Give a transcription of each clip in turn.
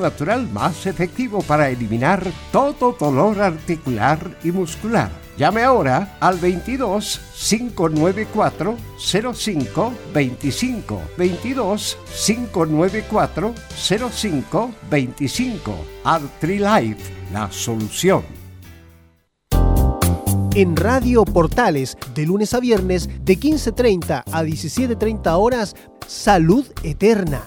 natural más efectivo para eliminar todo dolor articular y muscular. Llame ahora al 22 594 05 25 22 594 05 25 ArtriLife, la solución. En Radio Portales, de lunes a viernes, de 15.30 a 17.30 horas, Salud Eterna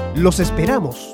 Los esperamos.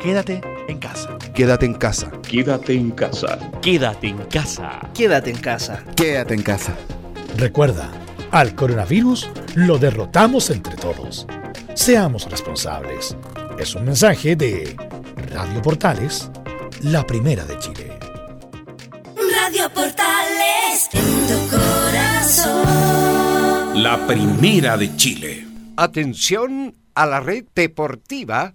Quédate en casa. Quédate en casa. Quédate en casa. Quédate en casa. Quédate en casa. Quédate en casa. Recuerda, al coronavirus lo derrotamos entre todos. Seamos responsables. Es un mensaje de Radio Portales, la primera de Chile. Radio Portales, en tu corazón. La primera de Chile. Atención a la red deportiva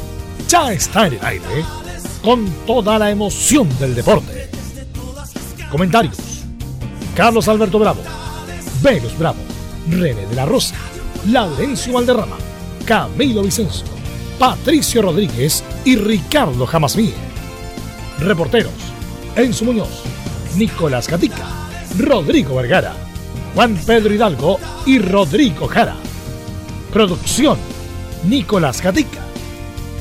ya está en el aire con toda la emoción del deporte. Comentarios: Carlos Alberto Bravo, Venus Bravo, René de la Rosa, Laurencio Valderrama, Camilo Vicencio, Patricio Rodríguez y Ricardo Jamasmí. Reporteros: Enzo Muñoz, Nicolás Gatica, Rodrigo Vergara, Juan Pedro Hidalgo y Rodrigo Jara. Producción: Nicolás Gatica.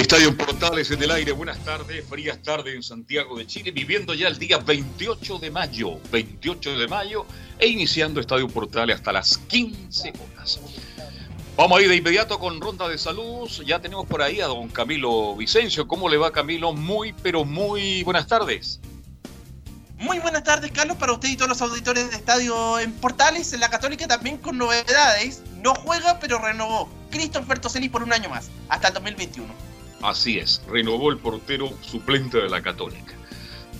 Estadio Portales en el aire, buenas tardes, frías tardes en Santiago de Chile, viviendo ya el día 28 de mayo, 28 de mayo, e iniciando Estadio Portales hasta las 15 horas. Vamos a ir de inmediato con ronda de salud, ya tenemos por ahí a don Camilo Vicencio. ¿Cómo le va Camilo? Muy, pero muy buenas tardes. Muy buenas tardes, Carlos, para usted y todos los auditores de Estadio en Portales, en la Católica también con novedades. No juega, pero renovó Christopher Toselli por un año más, hasta el 2021. Así es, renovó el portero suplente de la Católica.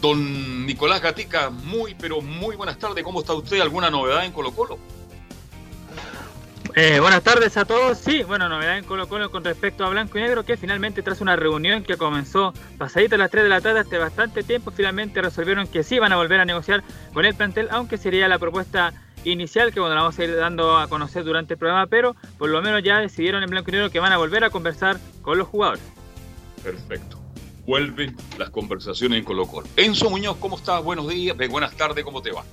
Don Nicolás Gatica, muy, pero muy buenas tardes. ¿Cómo está usted? ¿Alguna novedad en Colo Colo? Eh, buenas tardes a todos. Sí, bueno, novedad en Colo Colo con respecto a Blanco y Negro, que finalmente tras una reunión que comenzó pasadita a las 3 de la tarde hace bastante tiempo, finalmente resolvieron que sí van a volver a negociar con el plantel, aunque sería la propuesta inicial que bueno, la vamos a ir dando a conocer durante el programa, pero por lo menos ya decidieron en Blanco y Negro que van a volver a conversar con los jugadores. Perfecto. Vuelven las conversaciones en Colo Colo. Enzo Muñoz, ¿cómo estás? Buenos días, buenas tardes, ¿cómo te va?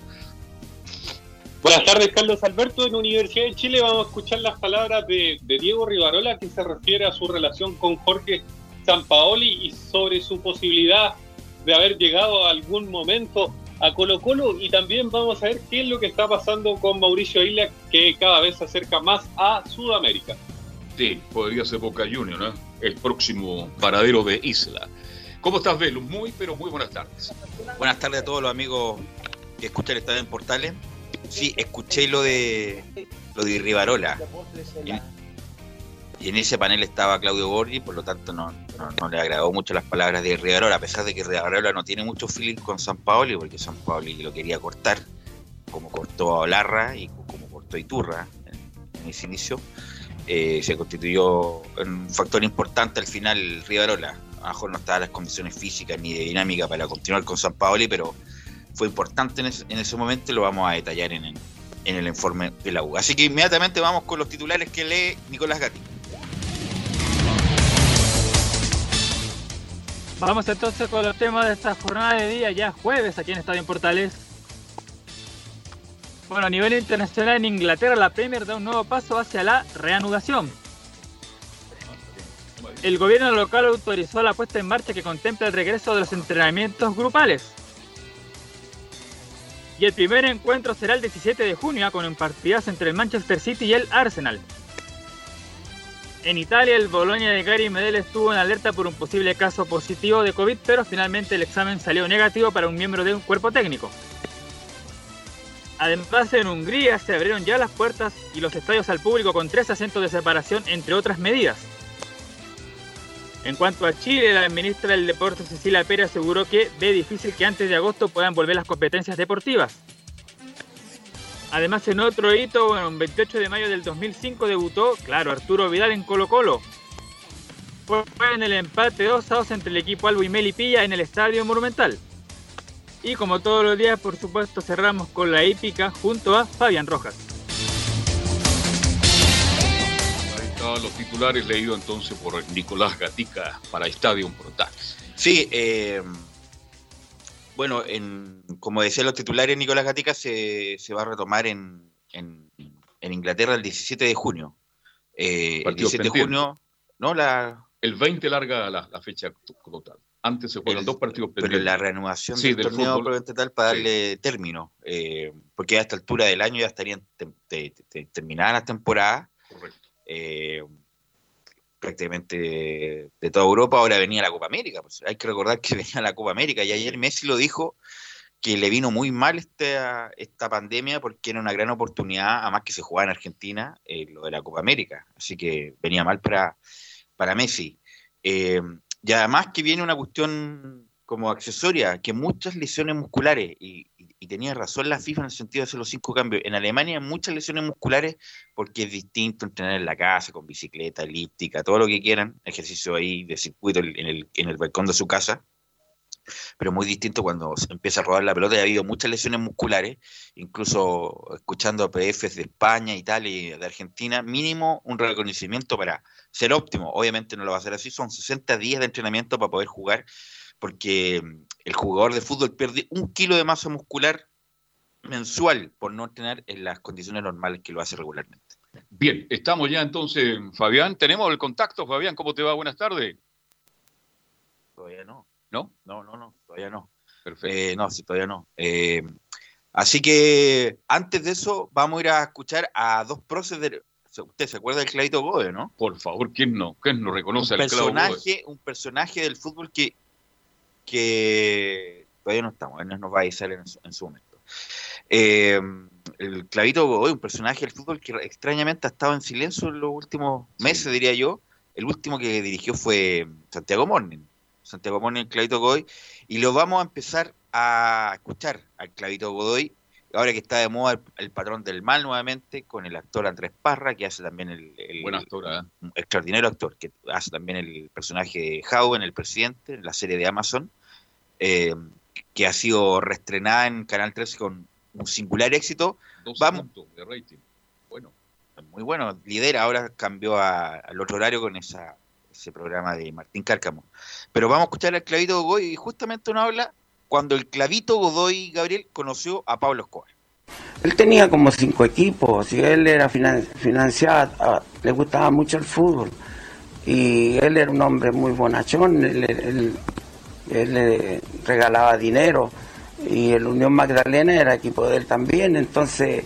Buenas tardes, Carlos Alberto. En Universidad de Chile vamos a escuchar las palabras de, Diego Rivarola que se refiere a su relación con Jorge Sampaoli y sobre su posibilidad de haber llegado a algún momento a Colo Colo y también vamos a ver qué es lo que está pasando con Mauricio Isla que cada vez se acerca más a Sudamérica. Sí, podría ser Boca Junior, ¿no? El próximo paradero de Isla. ¿Cómo estás, Velo? Muy, pero muy buenas tardes. Buenas tardes a todos los amigos que escuchan el Estadio en Portales. Sí, escuché lo de lo de Rivarola. Y, en ese panel estaba Claudio Borgi, por lo tanto no, le agradó mucho las palabras de Rivarola, a pesar de que Rivarola no tiene mucho feeling con San Paoli, porque San Paoli lo quería cortar, como cortó a Olarra y como cortó Iturra en, ese inicio. Eh, se constituyó un factor importante al final Rivarola. A lo mejor no estaba las condiciones físicas ni de dinámica para continuar con San Paoli, pero fue importante en ese, momento y lo vamos a detallar en el, informe de la U. Así que inmediatamente vamos con los titulares que lee Nicolás Gatti. Vamos entonces con los temas de esta jornada de día, ya jueves aquí en Estadio en Portales. Bueno, a nivel internacional en Inglaterra la Premier da un nuevo paso hacia la reanudación. El gobierno local autorizó la puesta en marcha que contempla el regreso de los entrenamientos grupales. Y el primer encuentro será el 17 de junio con un partidazo entre el Manchester City y el Arsenal. En Italia, el Bolonia de Gary Medel estuvo en alerta por un posible caso positivo de COVID, pero finalmente el examen salió negativo para un miembro de un cuerpo técnico. Además, en Hungría se abrieron ya las puertas y los estadios al público con tres asientos de separación, entre otras medidas. En cuanto a Chile, la ministra del Deporte Cecilia Pérez aseguró que ve difícil que antes de agosto puedan volver las competencias deportivas. Además, en otro hito, bueno, el 28 de mayo del 2005 debutó, claro, Arturo Vidal en Colo Colo. Fue en el empate 2 a 2 entre el equipo Albo y Melipilla en el Estadio Monumental. Y como todos los días, por supuesto, cerramos con la hípica junto a Fabián Rojas. los titulares leídos entonces por Nicolás Gatica para Estadio Portal. Sí, eh, bueno, en, como decía los titulares, Nicolás Gatica se, va a retomar en, en, Inglaterra el 17 de junio. Eh, el 17 de junio, no la... El 20 larga la, fecha total. Antes se fueron dos partidos pendientes. Pero la reanudación del, torneo probablemente tal para darle término, eh, porque a esta altura del año ya estarían terminadas las temporadas. Correcto eh, prácticamente de, toda Europa, ahora venía la Copa América. Pues. Hay que recordar que venía la Copa América y ayer Messi lo dijo que le vino muy mal esta, esta pandemia porque era una gran oportunidad, además que se jugaba en Argentina, eh, lo de la Copa América. Así que venía mal para, para Messi. Eh, y además que viene una cuestión como accesoria, que muchas lesiones musculares, y, y tenía razón la FIFA en el sentido de hacer los cinco cambios. En Alemania muchas lesiones musculares porque es distinto entrenar en la casa, con bicicleta, elíptica, todo lo que quieran, ejercicio ahí de circuito en el, en el balcón de su casa. Pero muy distinto cuando se empieza a rodar la pelota y ha habido muchas lesiones musculares, incluso escuchando a PFs de España, Italia y de Argentina, mínimo un reconocimiento para ser óptimo. Obviamente no lo va a hacer así, son 60 días de entrenamiento para poder jugar porque el jugador de fútbol pierde un kilo de masa muscular mensual por no tener en las condiciones normales que lo hace regularmente. Bien, estamos ya entonces, Fabián. ¿Tenemos el contacto, Fabián? ¿Cómo te va? Buenas tardes. Todavía no. ¿No? No, no, no, todavía no. Perfecto. Eh, no, sí, todavía no. Eh, así que antes de eso, vamos a ir a escuchar a dos próceres. Usted se acuerda del Claito Goe, ¿no? Por favor, ¿quién no? ¿Quién no reconoce al personaje, Un personaje del fútbol que que todavía no estamos, él nos va a avisar en, en su momento. Eh, el Clavito Godoy, un personaje del fútbol que extrañamente ha estado en silencio en los últimos meses, diría yo. El último que dirigió fue Santiago Morning. Santiago Morning, Clavito Godoy. Y lo vamos a empezar a escuchar al Clavito Godoy, ahora que está de moda el, el patrón del mal nuevamente, con el actor Andrés Parra, que hace también el, el- Buen actor, ¿eh? un extraordinario actor, que hace también el personaje de Howe en El Presidente, en la serie de Amazon, eh, que ha sido reestrenada en Canal 13 con un singular éxito. 12 Vamos, de rating. Bueno, muy bueno, lidera, ahora cambió a- al otro horario con esa, ese programa de Martín Cárcamo. Pero vamos a escuchar al Clavito Godoy y justamente uno habla cuando el Clavito Godoy, Gabriel, conoció a Pablo Escobar. Él tenía como cinco equipos y él era finan- financiado, ah, le gustaba mucho el fútbol y él era un hombre muy bonachón, él le regalaba dinero y el Unión Magdalena era equipo de él también, entonces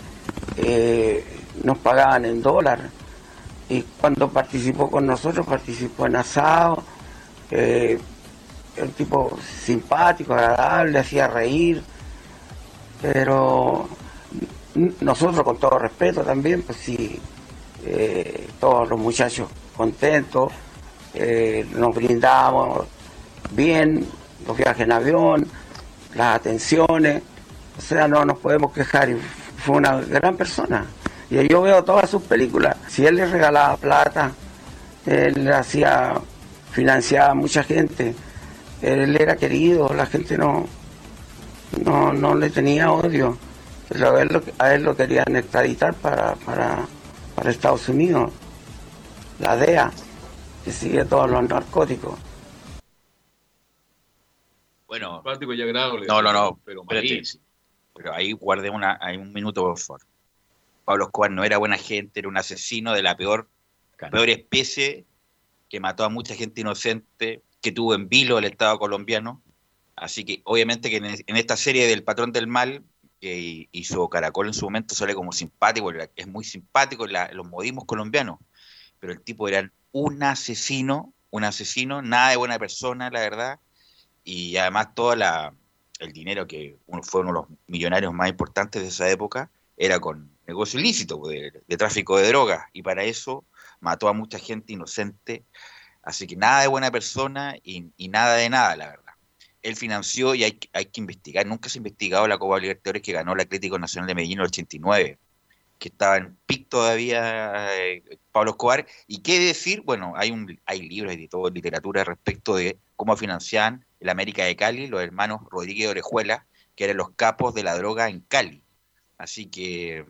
eh, nos pagaban en dólar y cuando participó con nosotros participó en asado, eh, tipo simpático, agradable, hacía reír, pero nosotros con todo respeto también, pues sí, eh, todos los muchachos contentos, eh, nos brindamos bien, los viajes en avión, las atenciones, o sea, no nos podemos quejar, fue una gran persona. Y yo veo todas sus películas, si él le regalaba plata, él hacía, financiaba a mucha gente, él era querido, la gente no, no, no le tenía odio. Pero a él, lo, a él lo querían extraditar para, para, para Estados Unidos, la DEA, que sigue todos los narcóticos. Bueno, simpático y agradable. No, no, no. Pero. Pero ahí guardé una, hay un minuto, por favor. Pablo Escobar no era buena gente, era un asesino de la peor, peor especie que mató a mucha gente inocente, que tuvo en vilo el Estado colombiano. Así que obviamente que en, en esta serie del Patrón del Mal, que hizo Caracol en su momento, sale como simpático, es muy simpático en la- los modismos colombianos, pero el tipo era un asesino, un asesino, nada de buena persona, la verdad, y además todo el dinero que uno, fue uno de los millonarios más importantes de esa época era con negocio ilícito de, de tráfico de drogas y para eso mató a mucha gente inocente así que nada de buena persona y, nada de nada la verdad él financió y hay, hay que investigar nunca se ha investigado la Copa Libertadores que ganó el Atlético Nacional de Medellín en el 89 que estaba en pic todavía eh, Pablo Escobar. ¿Y qué decir? Bueno, hay un hay libros y todo, literatura respecto de cómo financiaban el América de Cali, los hermanos Rodríguez Orejuela, que eran los capos de la droga en Cali. Así que,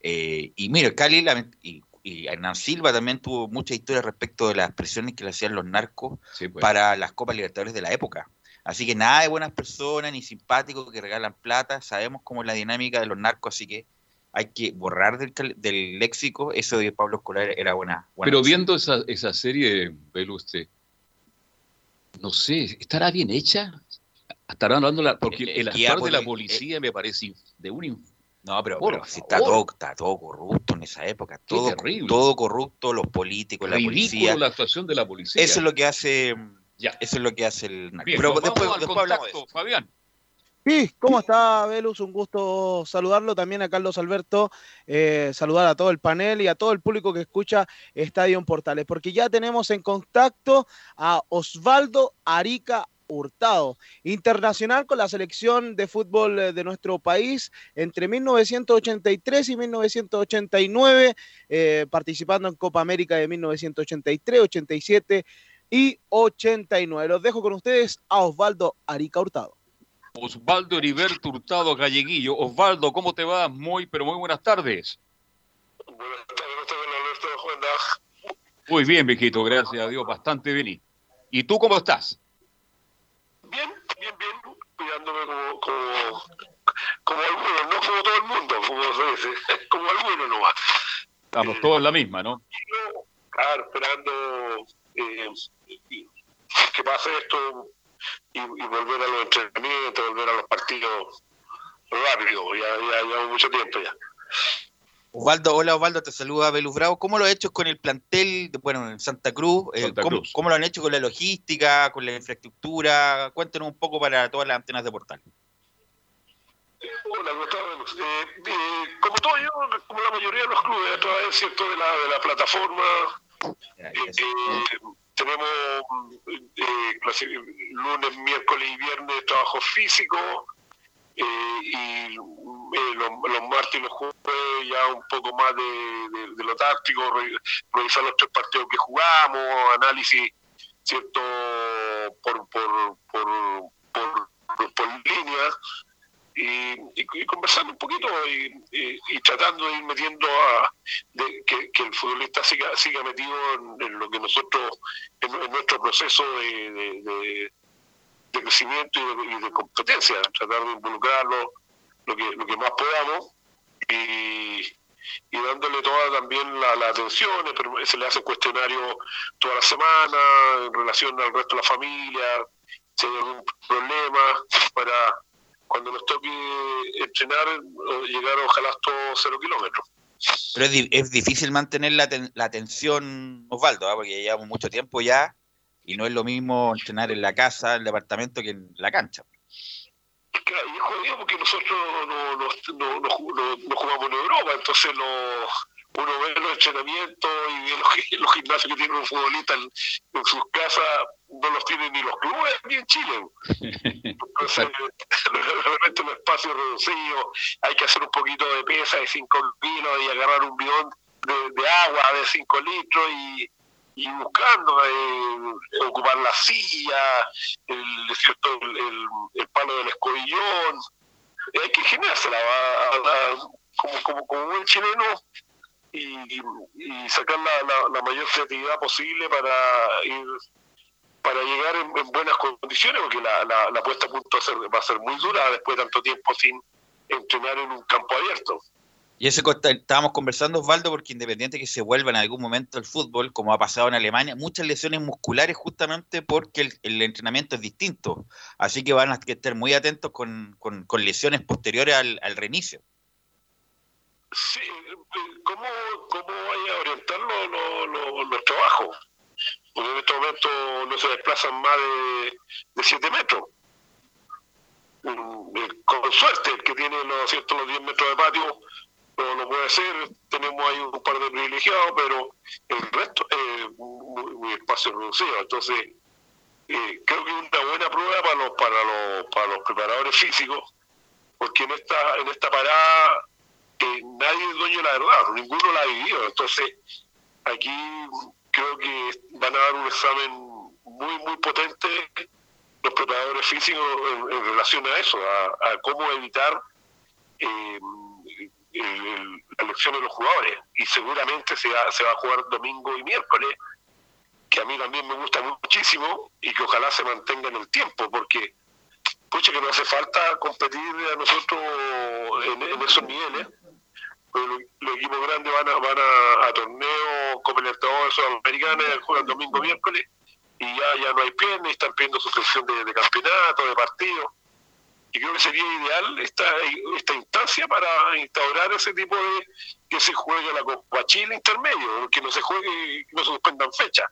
eh, y mira, Cali y, y Hernán Silva también tuvo mucha historia respecto de las presiones que le hacían los narcos pues. para las Copas Libertadores de la época. Así que nada de buenas personas ni simpáticos que regalan plata. Sabemos cómo es la dinámica de los narcos, así que hay que borrar del, del léxico eso de Pablo Escolar era buena. buena Pero viendo esa, esa serie, velo usted, no sé, ¿estará bien hecha? ¿Estará hablando la, porque el, el actuar de la poli- policía me parece de un No, pero, pero si está todo, está todo corrupto en esa época. Todo, todo corrupto, los políticos, la ridículo policía. la actuación de la policía. Eso es lo que hace. Ya. Eso es lo que hace el narco. Bien, pero después, después hablamos de contacto, Fabián. Sí, ¿cómo está, Velus? Un gusto saludarlo también a Carlos Alberto, eh, saludar a todo el panel y a todo el público que escucha Estadio en Portales, porque ya tenemos en contacto a Osvaldo Arica Hurtado, internacional con la selección de fútbol eh, de nuestro país entre 1983 y 1989, eh, participando en Copa América de 1983, 87 y 89. Los dejo con ustedes a Osvaldo Arica Hurtado. Osvaldo Heriberto Hurtado Galleguillo. Osvaldo, ¿cómo te va? Muy, pero muy buenas tardes. Muy bien, viejito, gracias a Dios, bastante bien. ¿Y- ¿Y tú cómo estás? Cuidándome como, como, como algunos, no como todo el mundo, como se dice, como algunos nomás. Estamos todos en la misma, ¿no? Claro, esperando eh, que pase esto y, y volver a los entrenamientos, volver a los partidos rápido, ya, ya llevamos mucho tiempo ya. Osvaldo, hola Osvaldo, te saluda Belus Bravo. ¿Cómo lo has hecho con el plantel, de- bueno, en Santa Cruz? Eh, Santa ¿cómo, Cruz. cómo lo han hecho con la logística, con la infraestructura? Cuéntanos un poco para todas las antenas de portal. Hola, Gustavo. Eh, eh, como todo yo, como la mayoría de los clubes, a través ¿cierto? De, la, de la plataforma, eh, eh, tenemos eh, lunes, miércoles y viernes trabajo físico eh, y eh, los, martes y los jueves ya un poco más de, de- lo táctico, re- revisar los tres partidos que jugamos, análisis cierto por por por, por, por- por línea y, y- conversando un poquito y, y- tratando de ir metiendo a de- que, que el futbolista siga siga metido en, lo que nosotros en, nuestro proceso de- de- crecimiento y de, y de competencia tratar de involucrarlo lo que lo que más podamos y, y dándole toda también la, la atención, se le hace cuestionario toda la semana en relación al resto de la familia, si hay algún problema, para cuando nos toque entrenar, llegar ojalá hasta cero kilómetros. Pero es, es difícil mantener la, ten- la atención, Osvaldo, ¿ah? porque llevamos mucho tiempo ya y no es lo mismo entrenar en la casa, en el departamento, que en la cancha. Claro, y es jodido porque nosotros no, no, no, no- no ju- no- no jugamos en Europa, entonces uno ve los entrenamientos y ve los, gi- los gimnasios que tiene un futbolista en, en sus casas, no los tienen ni los clubes ni en Chile. Entonces, de repente un espacio reducido, hay que hacer un poquito de pesa de 5 kilos y agarrar un bidón de, de agua de 5 litros y, y buscando eh, ocupar la silla, el, ¿cierto? el, palo del escobillón. Hay que ingeniársela va, a- a- como, como, como buen chileno y, sacar la, mayor creatividad posible para ir para llegar en, en buenas condiciones, porque la, la, la puesta a punto va a, ser, va a ser muy dura después de tanto tiempo sin entrenar en un campo abierto. Y eso estábamos conversando, Osvaldo, porque independiente que se vuelva en algún momento el fútbol, como ha pasado en Alemania, muchas lesiones musculares justamente porque el, entrenamiento es distinto. Así que van a estar muy atentos con, con- lesiones posteriores al, reinicio. Sí, ¿cómo, cómo vaya a orientar los, los, trabajos? Porque en este momento no se desplazan más de, de 7 metros. Mm, eh, Con suerte, el que tiene los, ¿cierto? los 10 metros de patio no lo puede hacer. Tenemos ahí un par de privilegiados, pero el resto es muy, espacio reducido. Entonces, eh, creo que es una buena prueba para los, para los, para los preparadores físicos, porque en esta, en esta parada eh, nadie es dueño de la verdad, ninguno la ha vivido. Entonces, aquí creo que van a dar un examen muy, muy potente los preparadores físicos en, en relación a eso, a, a cómo evitar eh, el- el- la elección de los jugadores. Y seguramente se va, se va a jugar domingo y miércoles, que a mí también me gusta muchísimo y que ojalá se mantenga en el tiempo, porque pucha que no hace falta competir a nosotros en, esos niveles. Los, equipos grandes van a, van a, a torneos Copa Libertadores Sudamericana, juegan domingo, miércoles, y ya, ya no hay piernas, están pidiendo suspensión de, de campeonato, de partido. Y creo que sería ideal esta, esta instancia para instaurar ese tipo de que se juegue la Copa Chile intermedio, que no se juegue, que no se suspendan fechas.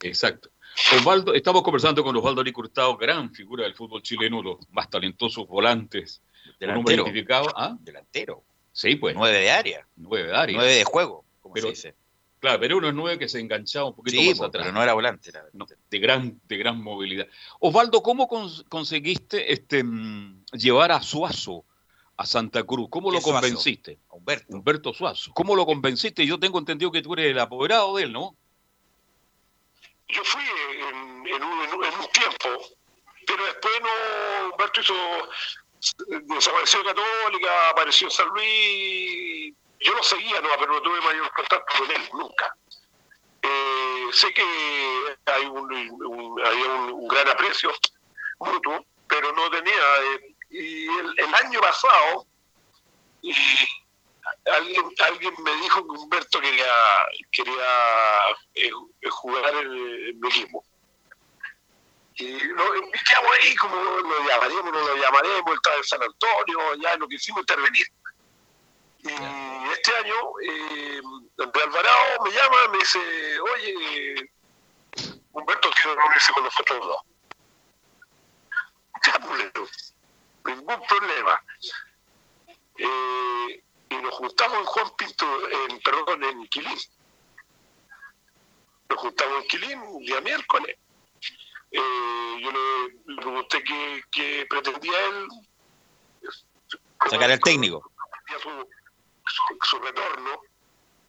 Exacto. Osvaldo, estamos conversando con Osvaldo Ari Hurtado, gran figura del fútbol chileno, los más talentosos volantes. Un Delantero. identificado. ¿Ah? Delantero. Sí, pues. Nueve de área. Nueve de área. Nueve de juego, como Pero- se dice. Claro, pero uno es nueve que se enganchaba un poquito Sí, más atrás. pero no era volante. era- No, de gran, de gran movilidad. Osvaldo, ¿cómo cons- conseguiste este mm, llevar a Suazo a Santa Cruz? ¿Cómo lo convenciste? Humberto. Humberto Suazo. ¿Cómo lo convenciste? Yo tengo entendido que tú eres el apoderado de él, ¿no? Yo fui en, en un, en un- en un tiempo, pero después no, Humberto hizo, desapareció de Católica, apareció San Luis, yo lo seguía, no, pero no tuve mayor contacto con él, nunca. Eh, sé que hay un, había un, gran aprecio mutuo, pero no tenía, eh, y el, el año pasado, alguien, alguien me dijo que Humberto quería, quería eh, jugar en, en mi equipo. Y lo, ahí como lo llamaremos, no lo llamaremos, él estaba en San Antonio, ya lo que hicimos intervenir. Y este año, eh, Andrés Alvarado me llama, me dice, oye, Humberto quiere reunirse con nosotros dos. Ya, pues, ningún problema. Eh, y nos juntamos en Juan Pinto, en, perdón, en Quilín. nos juntamos en Quilín un día miércoles. Eh, yo le, le pregunté qué, qué pretendía él. Sacar al técnico. Su, su, su retorno,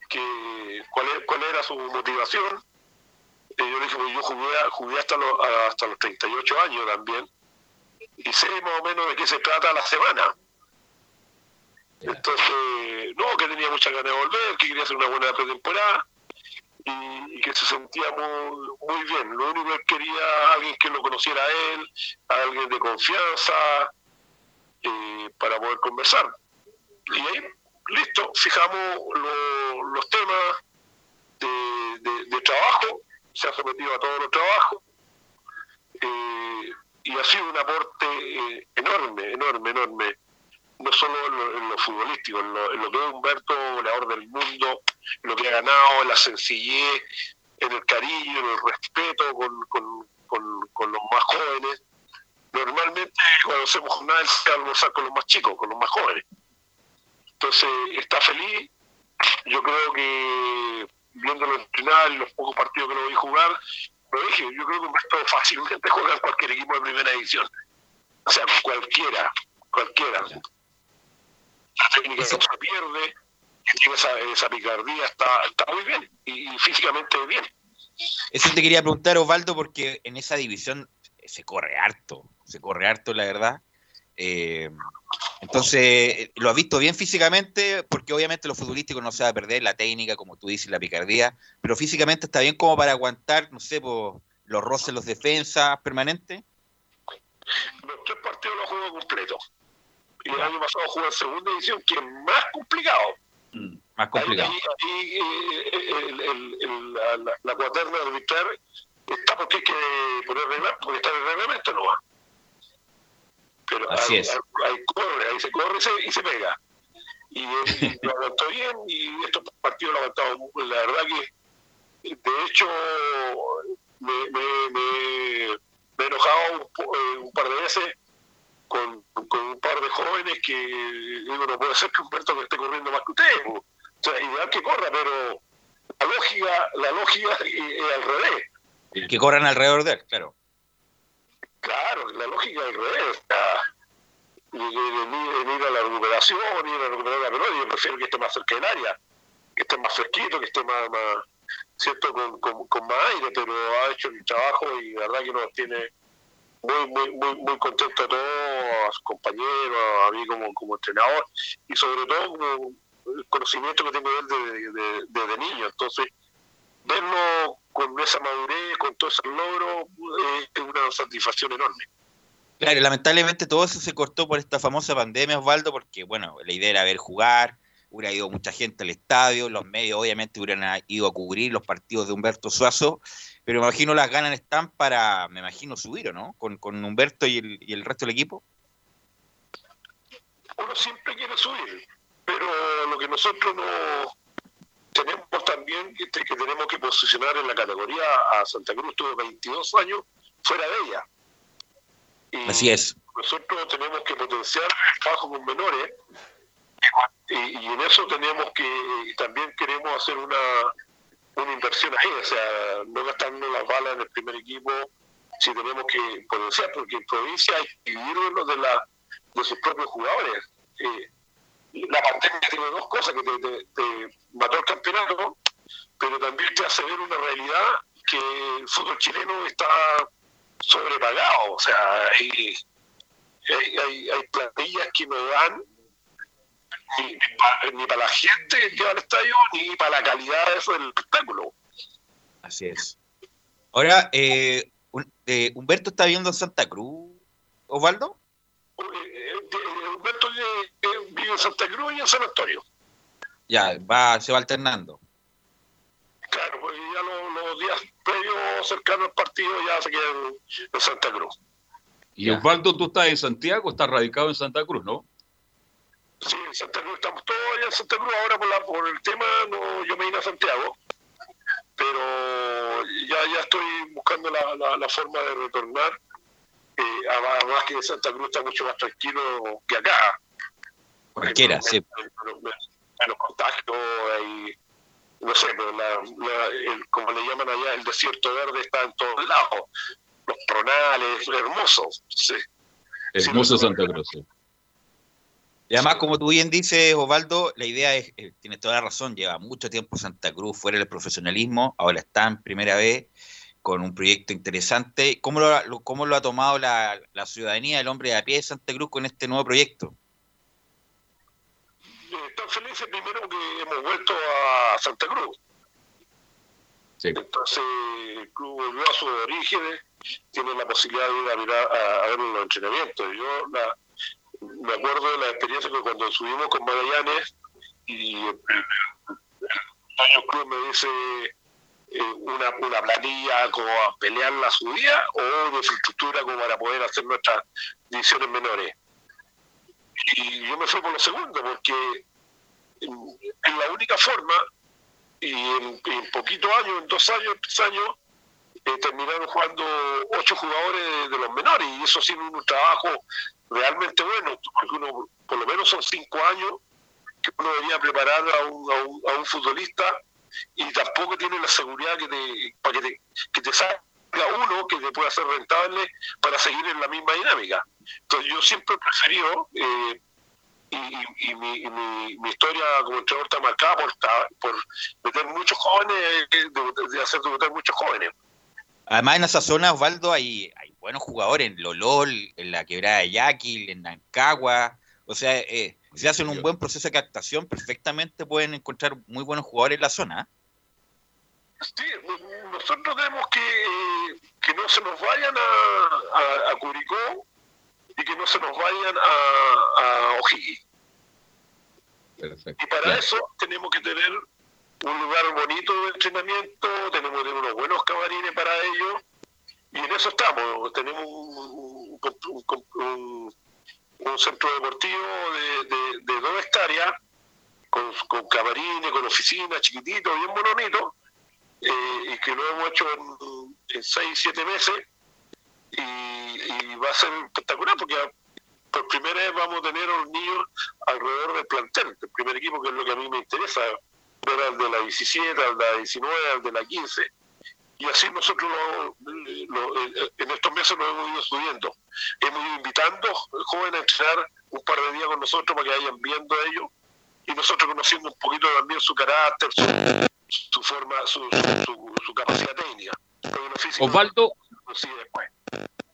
que, cuál, es- cuál era su motivación. Eh, yo le dije, pues yo jugué, jugué hasta, los, hasta los 38 años también y sé más o menos de qué se trata la semana. Entonces, no, que tenía muchas ganas de volver, que quería hacer una buena pretemporada y, y que se sentía muy, muy bien. Lo único que quería alguien que lo conociera a él, alguien de confianza, eh, para poder conversar. Y ahí, listo, fijamos lo- los temas de, trabajo, se ha sometido a todos los trabajos, eh, y ha sido un aporte eh, enorme, enorme, enorme, no solo en lo, en lo futbolístico, en lo, en lo que es Humberto, goleador del mundo, lo que ha ganado, en la sencillez, en el cariño, en el respeto con, con- con- los más jóvenes. Normalmente cuando hacemos jornada él se almorzar con los más chicos, con los más jóvenes. Entonces está feliz, yo creo que viéndolo entrenar en los pocos partidos que lo vi jugar, lo dije, yo creo que Humberto fácilmente juega en cualquier equipo de primera división. O sea, cualquiera, cualquiera. La técnica no se pierde, tiene esa, esa picardía, está, está muy bien y, y físicamente bien. Eso te quería preguntar, Osvaldo, porque en esa división se corre harto, se corre harto, la verdad. Eh, entonces, lo has visto bien físicamente, porque obviamente lo futbolístico no se va a perder, la técnica, como tú dices, la picardía, pero físicamente está bien como para aguantar, no sé, por los roces, los defensas permanentes. Los tres partidos los juego completo. Y el año pasado jugué en segunda división, que es más complicado. Más complicado. Ahí, eh, el- el- el- la, la- cuaterna de arbitrar está porque hay que poner reglamento, porque está en el reglamento no va. Pero Así es. corre, ahí se corre y se, y se pega. Y él lo aguantó bien y estos partidos lo aguantado. La verdad que, de hecho, me, me, me- me he enojado un, eh, un par de veces con, con un par de jóvenes que digo, no puede ser que Humberto que esté corriendo más que usted. O sea, ideal que corra, pero la lógica, la lógica es al revés. Que corran alrededor de él, claro. Claro, la lógica al revés. Y- y- y ir a la recuperación, ir a recuperar la pelota, yo prefiero que esté más cerca del área, que esté más fresquito, que esté más, más cierto, con, con, más aire, pero ha hecho el trabajo y la verdad que nos tiene muy, muy, muy, muy contento a todos, a sus compañeros, a mí como, como entrenador, y sobre todo con el conocimiento que tengo de él desde de, de- desde niño. Entonces, verlo con esa madurez, con todos esos logros, eh, es una satisfacción enorme. Claro, lamentablemente todo eso se cortó por esta famosa pandemia, Osvaldo, porque, bueno, la idea era ver jugar, hubiera ido mucha gente al estadio, los medios obviamente hubieran ido a cubrir los partidos de Humberto Suazo, pero me imagino las ganas están para, me imagino, subir, ¿o no? Con, con Humberto y el, y el resto del equipo. uno siempre quiere subir, pero lo que nosotros no tenemos también que, que tenemos que posicionar en la categoría a Santa Cruz tuvo 22 años fuera de ella. Y Así es. Nosotros tenemos que potenciar el trabajo con menores y, y en eso tenemos que y también queremos hacer una una inversión ahí, o sea, no gastarnos las balas en el primer equipo si tenemos que potenciar, porque en provincia hay que vivirlo de la de sus propios jugadores. Eh, la pandemia tiene dos cosas, que te, te- te mató el campeonato, pero también te hace ver una realidad que el fútbol chileno está sobrepagado, o sea, hay, hay, hay, hay plantillas que no dan ni, ni para la gente que va al estadio, ni para la calidad de eso del espectáculo. Así es. Ahora, eh, un- eh, Humberto está viviendo en Santa Cruz, Osvaldo. Eh, eh, Humberto eh, en Santa Cruz y en San Antonio. Ya, va, se va alternando. Claro, pues ya los, los días previos cercanos al partido ya se queda en, Santa Cruz. Y Osvaldo, tú estás en Santiago, estás radicado en Santa Cruz, ¿no? Sí, en Santa Cruz estamos todos allá en Santa Cruz. Ahora por, la, por el tema no, yo me vine a Santiago, pero ya, ya estoy buscando la, la, la forma de retornar. Eh, además que en Santa Cruz está mucho más tranquilo que acá. Cualquiera, sí. Menos contagios, hay, no sé, la- la- el- como le llaman allá, el desierto verde está en todos lados. Los pronales, hermoso. Sí. Hermoso Santa Cruz. sí. Y además, como tú bien dices, Osvaldo, la idea es, eh, tienes toda la razón, lleva mucho tiempo Santa Cruz fuera del profesionalismo, ahora está en primera vez con un proyecto interesante. ¿Cómo lo, lo- cómo lo ha tomado la, la ciudadanía, el hombre de a pie de Santa Cruz con este nuevo proyecto? Están felices primero que hemos vuelto a Santa Cruz. Entonces, el club volvió a sus orígenes, tiene la posibilidad de ir a, mirar, a, a ver los entrenamientos. Yo la- me acuerdo de la experiencia que cuando subimos con Magallanes y el, el- club me dice eh, una, una planilla como a pelear la subida o de infraestructura como para poder hacer nuestras divisiones menores. Y yo me fui por lo segundo, porque es la única forma, y en, en poquitos años, en dos años, tres años, eh, terminaron jugando ocho jugadores de, los menores, y eso sido un trabajo realmente bueno, porque uno, por lo menos son cinco años que uno debería preparar a un, a un, a un futbolista y tampoco tiene la seguridad que te, para que te, que te salga uno que te pueda hacer rentable para seguir en la misma dinámica. Entonces yo siempre he preferido, eh, y, y- y mi, y mi, mi historia como entrenador está marcada por, por meter muchos jóvenes, eh, de, de hacer debutar muchos jóvenes. Además, en esa zona, Osvaldo, hay, hay buenos jugadores en Lolol, en la quebrada de Yaquil, en Nancagua. O sea, eh, si hacen un buen proceso de captación, perfectamente pueden encontrar muy buenos jugadores en la zona. Sí, nosotros tenemos que, eh, que no se nos vayan a, a, a Curicó y que no se nos vayan a, a O'Higgins. Perfecto. Y para eso tenemos que tener un lugar bonito de entrenamiento, tenemos que tener unos buenos camarines para ello, y en eso estamos. Tenemos un, un- un- un- un centro deportivo de, de- de dos hectáreas, con, con camarines, con oficinas, chiquititos, bien bonito, eh, y que lo hemos hecho en, seis, siete meses, y, y va a ser espectacular, porque por primera vez vamos a tener a los niños alrededor del plantel, del primer equipo, que es lo que a mí me interesa, ver al de la 17, al de la 19, al de la 15. Y así nosotros lo- lo- en estos meses nos hemos ido subiendo. Hemos ido invitando jóvenes a entrenar un par de días con nosotros para que vayan viendo a ellos y nosotros conociendo un poquito también su carácter, su, su forma, su, su, capacidad técnica. Osvaldo.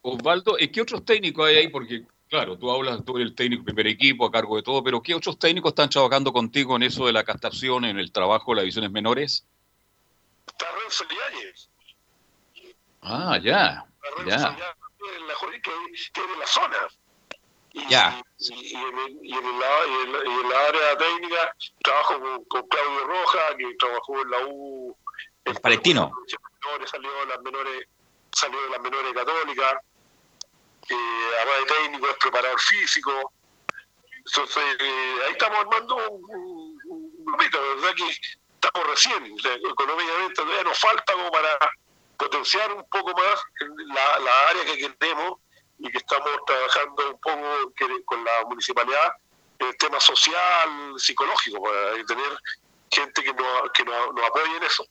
Osvaldo, ¿y ¿qué otros técnicos hay ahí? Porque, claro, tú hablas, tú eres el técnico primer equipo a cargo de todo, pero ¿qué otros técnicos están trabajando contigo en eso de la captación, en el trabajo de las divisiones menores? Está Renzo. Ah, ya, Renzo ya. Que, que es de la zona. Y, Ya. y, y en, el- y en en la- en área técnica trabajo con, con Claudio Roja, que trabajó en la U. El palestino. menores, salió de las menores, salió de las menores católicas. Eh, además de técnico, es preparador físico. Entonces, eh, ahí estamos armando un, grupito, la verdad que estamos recién, o sea, económicamente todavía nos falta como para potenciar un poco más la, la área que queremos y que estamos trabajando un poco con la municipalidad el tema social, psicológico, para tener gente que nos, que nos, nos apoye en eso.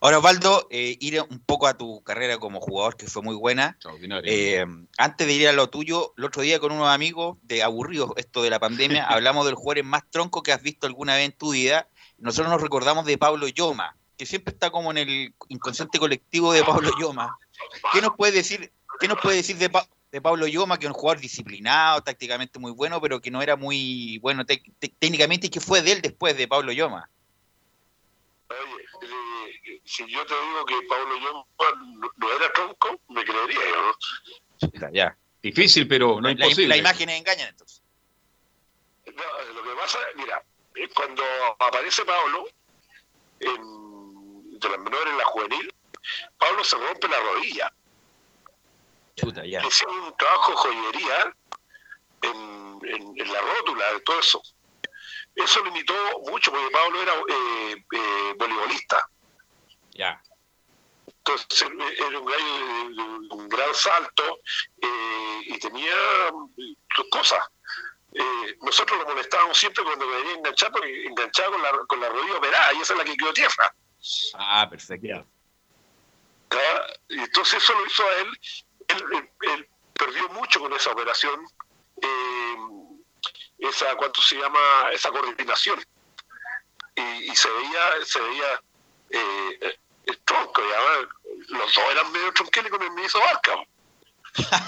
Ahora, Osvaldo, eh, ir un poco a tu carrera como jugador, que fue muy buena. Eh, antes de ir a lo tuyo, el otro día con unos amigos de aburridos esto de la pandemia, hablamos del jugador más tronco que has visto alguna vez en tu vida. Nosotros nos recordamos de Pablo Yoma, que siempre está como en el inconsciente colectivo de Pablo Yoma. ¿Qué nos puede decir, qué nos puede decir de, Pa- de Pablo Yoma, que es un jugador disciplinado, tácticamente muy bueno, pero que no era muy bueno técnicamente y que fue de él después de Pablo Yoma? Oye, eh, si yo te digo que Pablo Yoma no, no era tronco, me creería yo, ¿no? Ya. Difícil, pero no La, imposible. la imagen engañan entonces. No, lo que pasa, mira, eh, cuando aparece Pablo, en, de las menores en la juvenil, Pablo se rompe la rodilla. Chuta, ya. Un trabajo de joyería en, en- en la rótula de todo eso. Eso limitó mucho porque Pablo era eh, eh, voleibolista. Ya. Entonces eh, era un gallo de, un gran salto eh, y tenía sus cosas. nosotros lo molestábamos siempre cuando venía enganchado, porque enganchaba con la, con la rodilla operada, y esa es la que quedó tierra. Ah, perfecto. Y entonces eso lo hizo a él. Él, él- él perdió mucho con esa operación, eh, esa, ¿cuánto se llama? Esa coordinación. Y, y se veía, se veía eh, el tronco, y los dos eran medio tronqueles con el ministro Barca.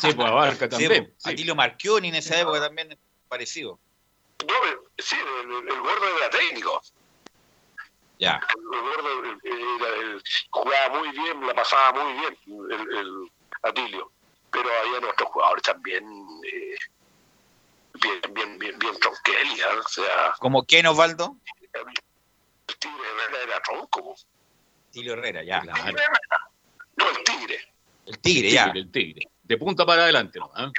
Sí, pues Abarca Sí, también. pues, Atilio Marchioni en esa época también parecido. No, sí, el, el- el gordo era técnico. Ya. El gordo era el- jugaba muy bien, la pasaba muy bien, el, el Atilio. Pero había otros jugadores también eh, bien, bien, bien, bien tronqueles, ¿ah? o sea, ¿Como quién, Osvaldo? el Tigre Herrera era tronco. Atilio Herrera, ya. No, el Tigre. El Tigre, ya. El tigre. De punta para adelante, ¿no? ¿Ah?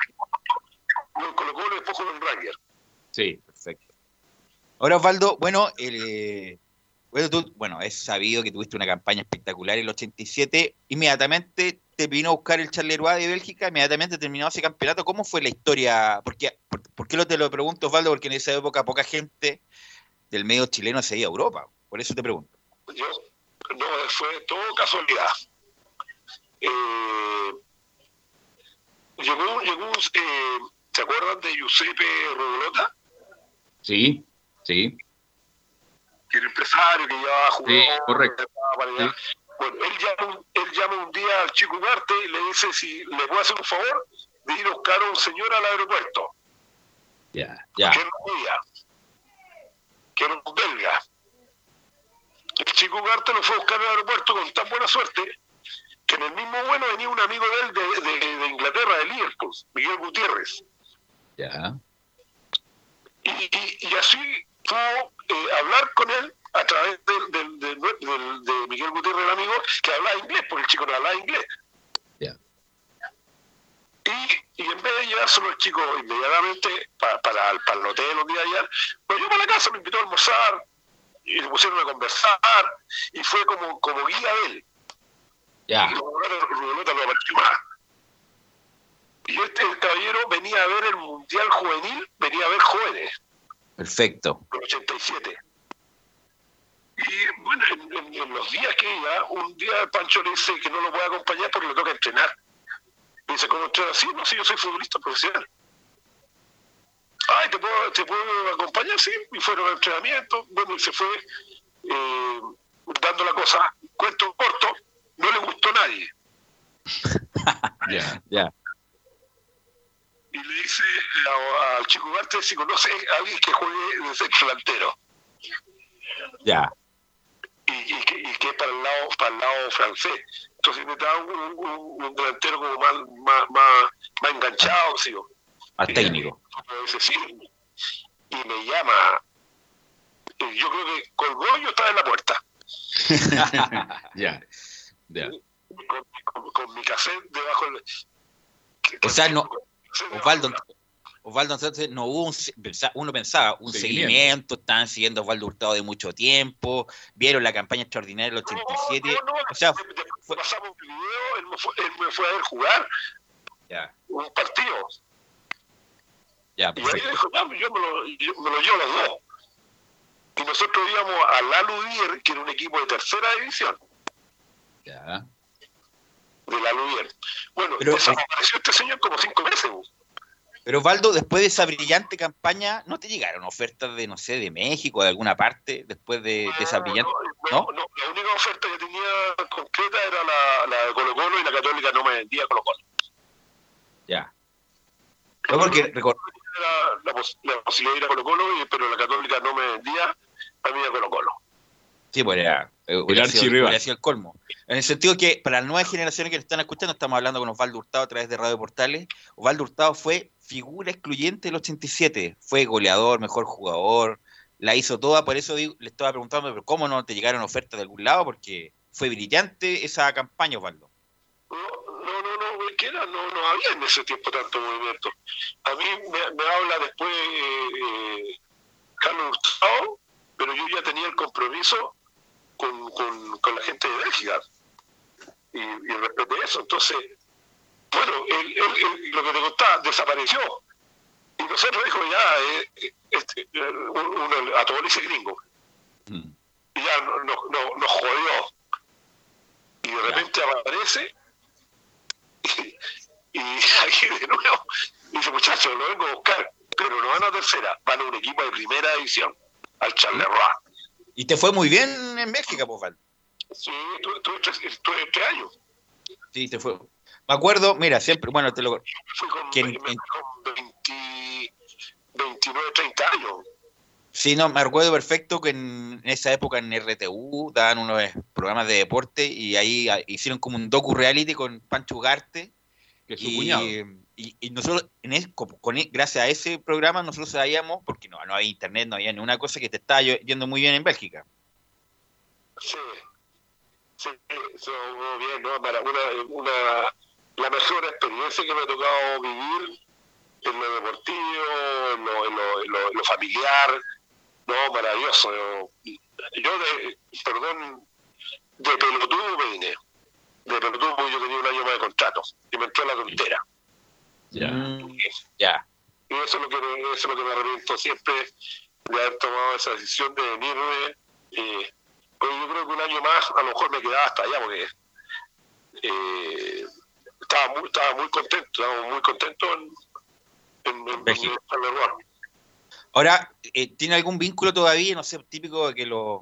No, Colo Colo después con el Ranger. Sí. Perfecto. Ahora, Osvaldo, bueno, el, eh, bueno, tú, bueno, es sabido que tuviste una campaña espectacular en el 87. Inmediatamente te vino a buscar el Charleroi de Bélgica, inmediatamente terminó ese campeonato. ¿Cómo fue la historia? Porque, por, por qué lo te lo pregunto, Osvaldo? Porque en esa época poca gente del medio chileno se iba a Europa. Por eso te pregunto. Yo, no, fue todo casualidad. Eh, llegó, llegó, eh, ¿se acuerdan de Giuseppe Rodolota? Sí, sí. que era empresario, que llevaba jugadores. Sí, correcto. para allá. Bueno, él llama, un- él llama un día al chico Ugarte y le dice si le puede hacer un favor de ir a buscar a un señor al aeropuerto, Ya. Ya. que no podía, que era un belga. El chico Ugarte lo fue a buscar al aeropuerto con tan buena suerte que en el mismo vuelo venía un amigo de él de, de- de Inglaterra, de Liverpool, Miguel Gutiérrez. Ya. y, y- y así pudo eh, hablar con él a través del- del- del- de Miguel Gutiérrez, el amigo, que hablaba inglés, porque el chico no hablaba inglés. Y, y en vez de llevárselo el chico inmediatamente pa- para, para el hotel un día allá, lo llevó a la casa, me invitó a almorzar, y le pusieron a conversar, y fue como, como guía de él. Ya. Y Rodolota Rodolota lo apareció más. Y este el caballero venía a ver el Mundial Juvenil, venía a ver jóvenes. Perfecto. el 87. Y bueno, en, en- en los días que iba, un día Pancho le dice que no lo puede acompañar porque le toca entrenar. Y dice, ¿cómo entrenar así? No, si yo soy futbolista profesional. Ay, ¿te puedo, ¿te puedo acompañar? Sí. Y fueron al entrenamiento. Bueno, y se fue eh, dando la cosa. Cuento corto, no le gustó a nadie. Ya. Ya. Y le dice a- al chico Ugarte si conoce a alguien que juegue de centro delantero. Ya. Y, y que, y que es para el lado para el lado francés. Entonces necesitaba un, un, un delantero como más, más, más, más enganchado, ¿sí? Al técnico. Y me llama. Y yo creo que yo estaba en la puerta. ya. Ya. Con, con- con mi cassette debajo del. O sea, no, Osvaldo, Osvaldo, entonces no hubo un, uno pensaba, un Seguimiento. seguimiento, estaban siguiendo a Osvaldo Hurtado de mucho tiempo, vieron la campaña extraordinaria del 87, o sea, Después pasamos el video, él me, fue, él me fue a ver jugar ya, un partido. ya, Y ahí perfecto. dijo, "Ya, yo me lo, yo me lo llevo los dos. Y nosotros íbamos a La Ludier, que era un equipo de tercera división, Ya. de La Ludier. Bueno, Pero- desapareció este señor como cinco meses. Pero Osvaldo, después de esa brillante campaña, ¿no te llegaron ofertas de, no sé, de México, de alguna parte, después de, de esa brillante? No, no, la única oferta que tenía concreta era la, la de Colo Colo y la Católica no me vendía Colo Colo. Ya. No, porque recor- Era la, pos- la posibilidad de ir a Colo Colo, pero la Católica no me vendía a mí a Colo Colo. Sí, pues era, eh, hubiera, sido, el colmo. En el sentido que para las nuevas generaciones que nos están escuchando, estamos hablando con Osvaldo Hurtado a través de Radio Portales. Osvaldo Hurtado fue figura excluyente del 87. Fue goleador, mejor jugador, la hizo toda. Por eso digo- le estaba preguntando, pero ¿cómo no te llegaron ofertas de algún lado? Porque fue brillante esa campaña, Osvaldo. No, no, no, no, es que era, no, había en ese tiempo tanto movimiento. A mí me, habla después eh, eh, Carlos Hurtado, pero yo ya tenía el compromiso con, con, con la gente de Bélgica y, y respeté eso. Entonces, bueno, él, él- él- lo que te contaba, desapareció. Y nosotros dijo, ya, eh, este, eh, uno, a todos dice gringo. Mm. Y ya no- no- no- nos jodió. Y de repente aparece y, y aquí de nuevo dice, muchachos, lo vengo a buscar, pero no van a tercera, van a un equipo de primera división, al Charleroi. Y te fue muy bien en Bélgica, pues, Val. Sí, tuve, tuve tres, tuve tres años. Sí, te fue. Me acuerdo, mira, siempre, bueno, te lo. Fui con, que en- me- me- con 20 29, 30 años. Sí, no, me acuerdo perfecto que en esa época en RTU daban unos programas de deporte y ahí ah, hicieron como un docu reality con Pancho Ugarte. Que es su y, cuñado. y- y nosotros, en es- con- con e- gracias a ese programa, nosotros sabíamos, porque no, no había internet, no había ninguna cosa, que te estaba yendo muy bien en Bélgica. Sí, sí, eso muy bien, ¿no? Para una, una, la mejor experiencia que me ha tocado vivir en lo deportivo, en lo, en lo, en lo- en lo familiar, no, maravilloso. Yo, yo de, perdón, de pelotudo me vine, de pelotudo porque yo tenía un año más de contrato y me entró la tontera. Ya. Ya. Y eso es lo que me, eso es lo que me arrepiento siempre de haber tomado esa decisión de venirme. Eh, pues yo creo que un año más a lo mejor me quedaba hasta allá porque eh, estaba muy, estaba muy contento, estaba muy contento en, en, en, Bélgica. en Charleroi. Ahora, eh, ¿tiene algún vínculo todavía? No sé, típico de que lo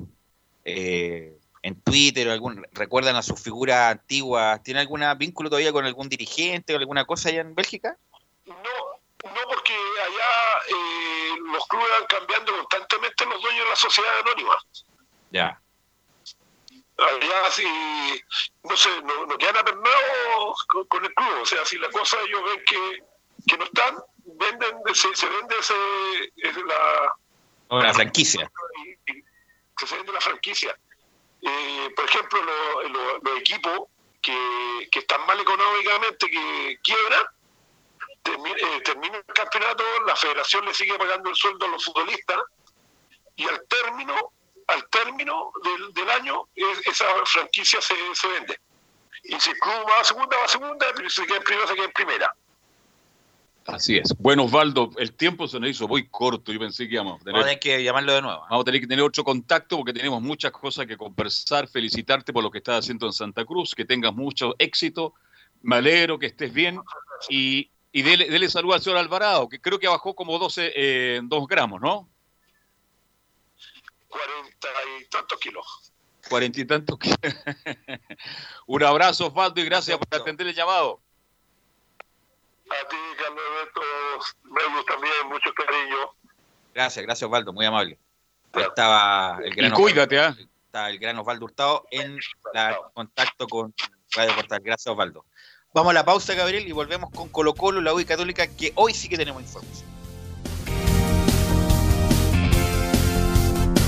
eh, en Twitter o algún recuerdan a sus figuras antiguas. ¿Tiene algún vínculo todavía con algún dirigente o alguna cosa allá en Bélgica? No, no porque allá eh, los clubes van cambiando constantemente los dueños de la sociedad anónima. Ya. Allá si no sé no, no quedan apernados con, con el club o sea si la cosa ellos ven que, que no están venden se, se vende ese es la franquicia. se vende la franquicia Eh, por ejemplo lo- lo- los equipos que, que están mal económicamente que quiebran termi- eh, termina el campeonato la federación le sigue pagando el sueldo a los futbolistas y al término al término del, del año es- esa franquicia se, se vende y si el club va a segunda va a segunda pero si se queda en primera se queda en primera Así es. Bueno, Osvaldo, el tiempo se nos hizo muy corto. Yo pensé que íbamos a tener, Vamos a tener que llamarlo de nuevo. vamos a tener que tener otro contacto porque tenemos muchas cosas que conversar. Felicitarte por lo que estás haciendo en Santa Cruz, que tengas mucho éxito. Me alegro que estés bien y, y dele, dele salud al señor Alvarado, que creo que bajó como 12, eh, 2 gramos, ¿no? Cuarenta y tantos kilos Cuarenta y tantos. que- Un abrazo, Osvaldo, y gracias por atender el llamado. a ti Carlos Alberto Melus también mucho cariño Gracias, gracias Osvaldo, muy amable. Ahí estaba el gran Y cuídate, ¿ah? Está el gran Osvaldo Hurtado en la- contacto con Radio Portal. Gracias Osvaldo. Vamos a la pausa, Gabriel, y volvemos con Colo Colo, la U Católica, que hoy sí que tenemos información.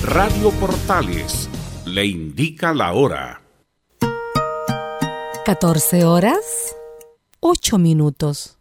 Radio Portales le indica la hora. 14 horas, 8 minutos.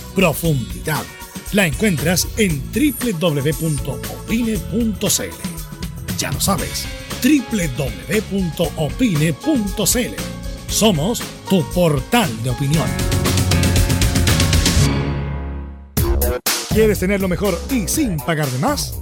profundidad. La encuentras en www.opine.cl. Ya lo sabes, www.opine.cl. Somos tu portal de opinión. ¿Quieres tener lo mejor y sin pagar de más?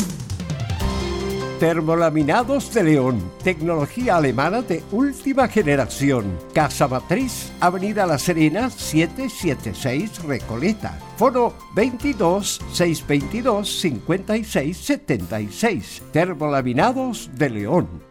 Termolaminados de León, tecnología alemana de última generación. Casa Matriz, Avenida La Serena, 776 Recoleta. Foro 22 622 56 76. Termolaminados de León.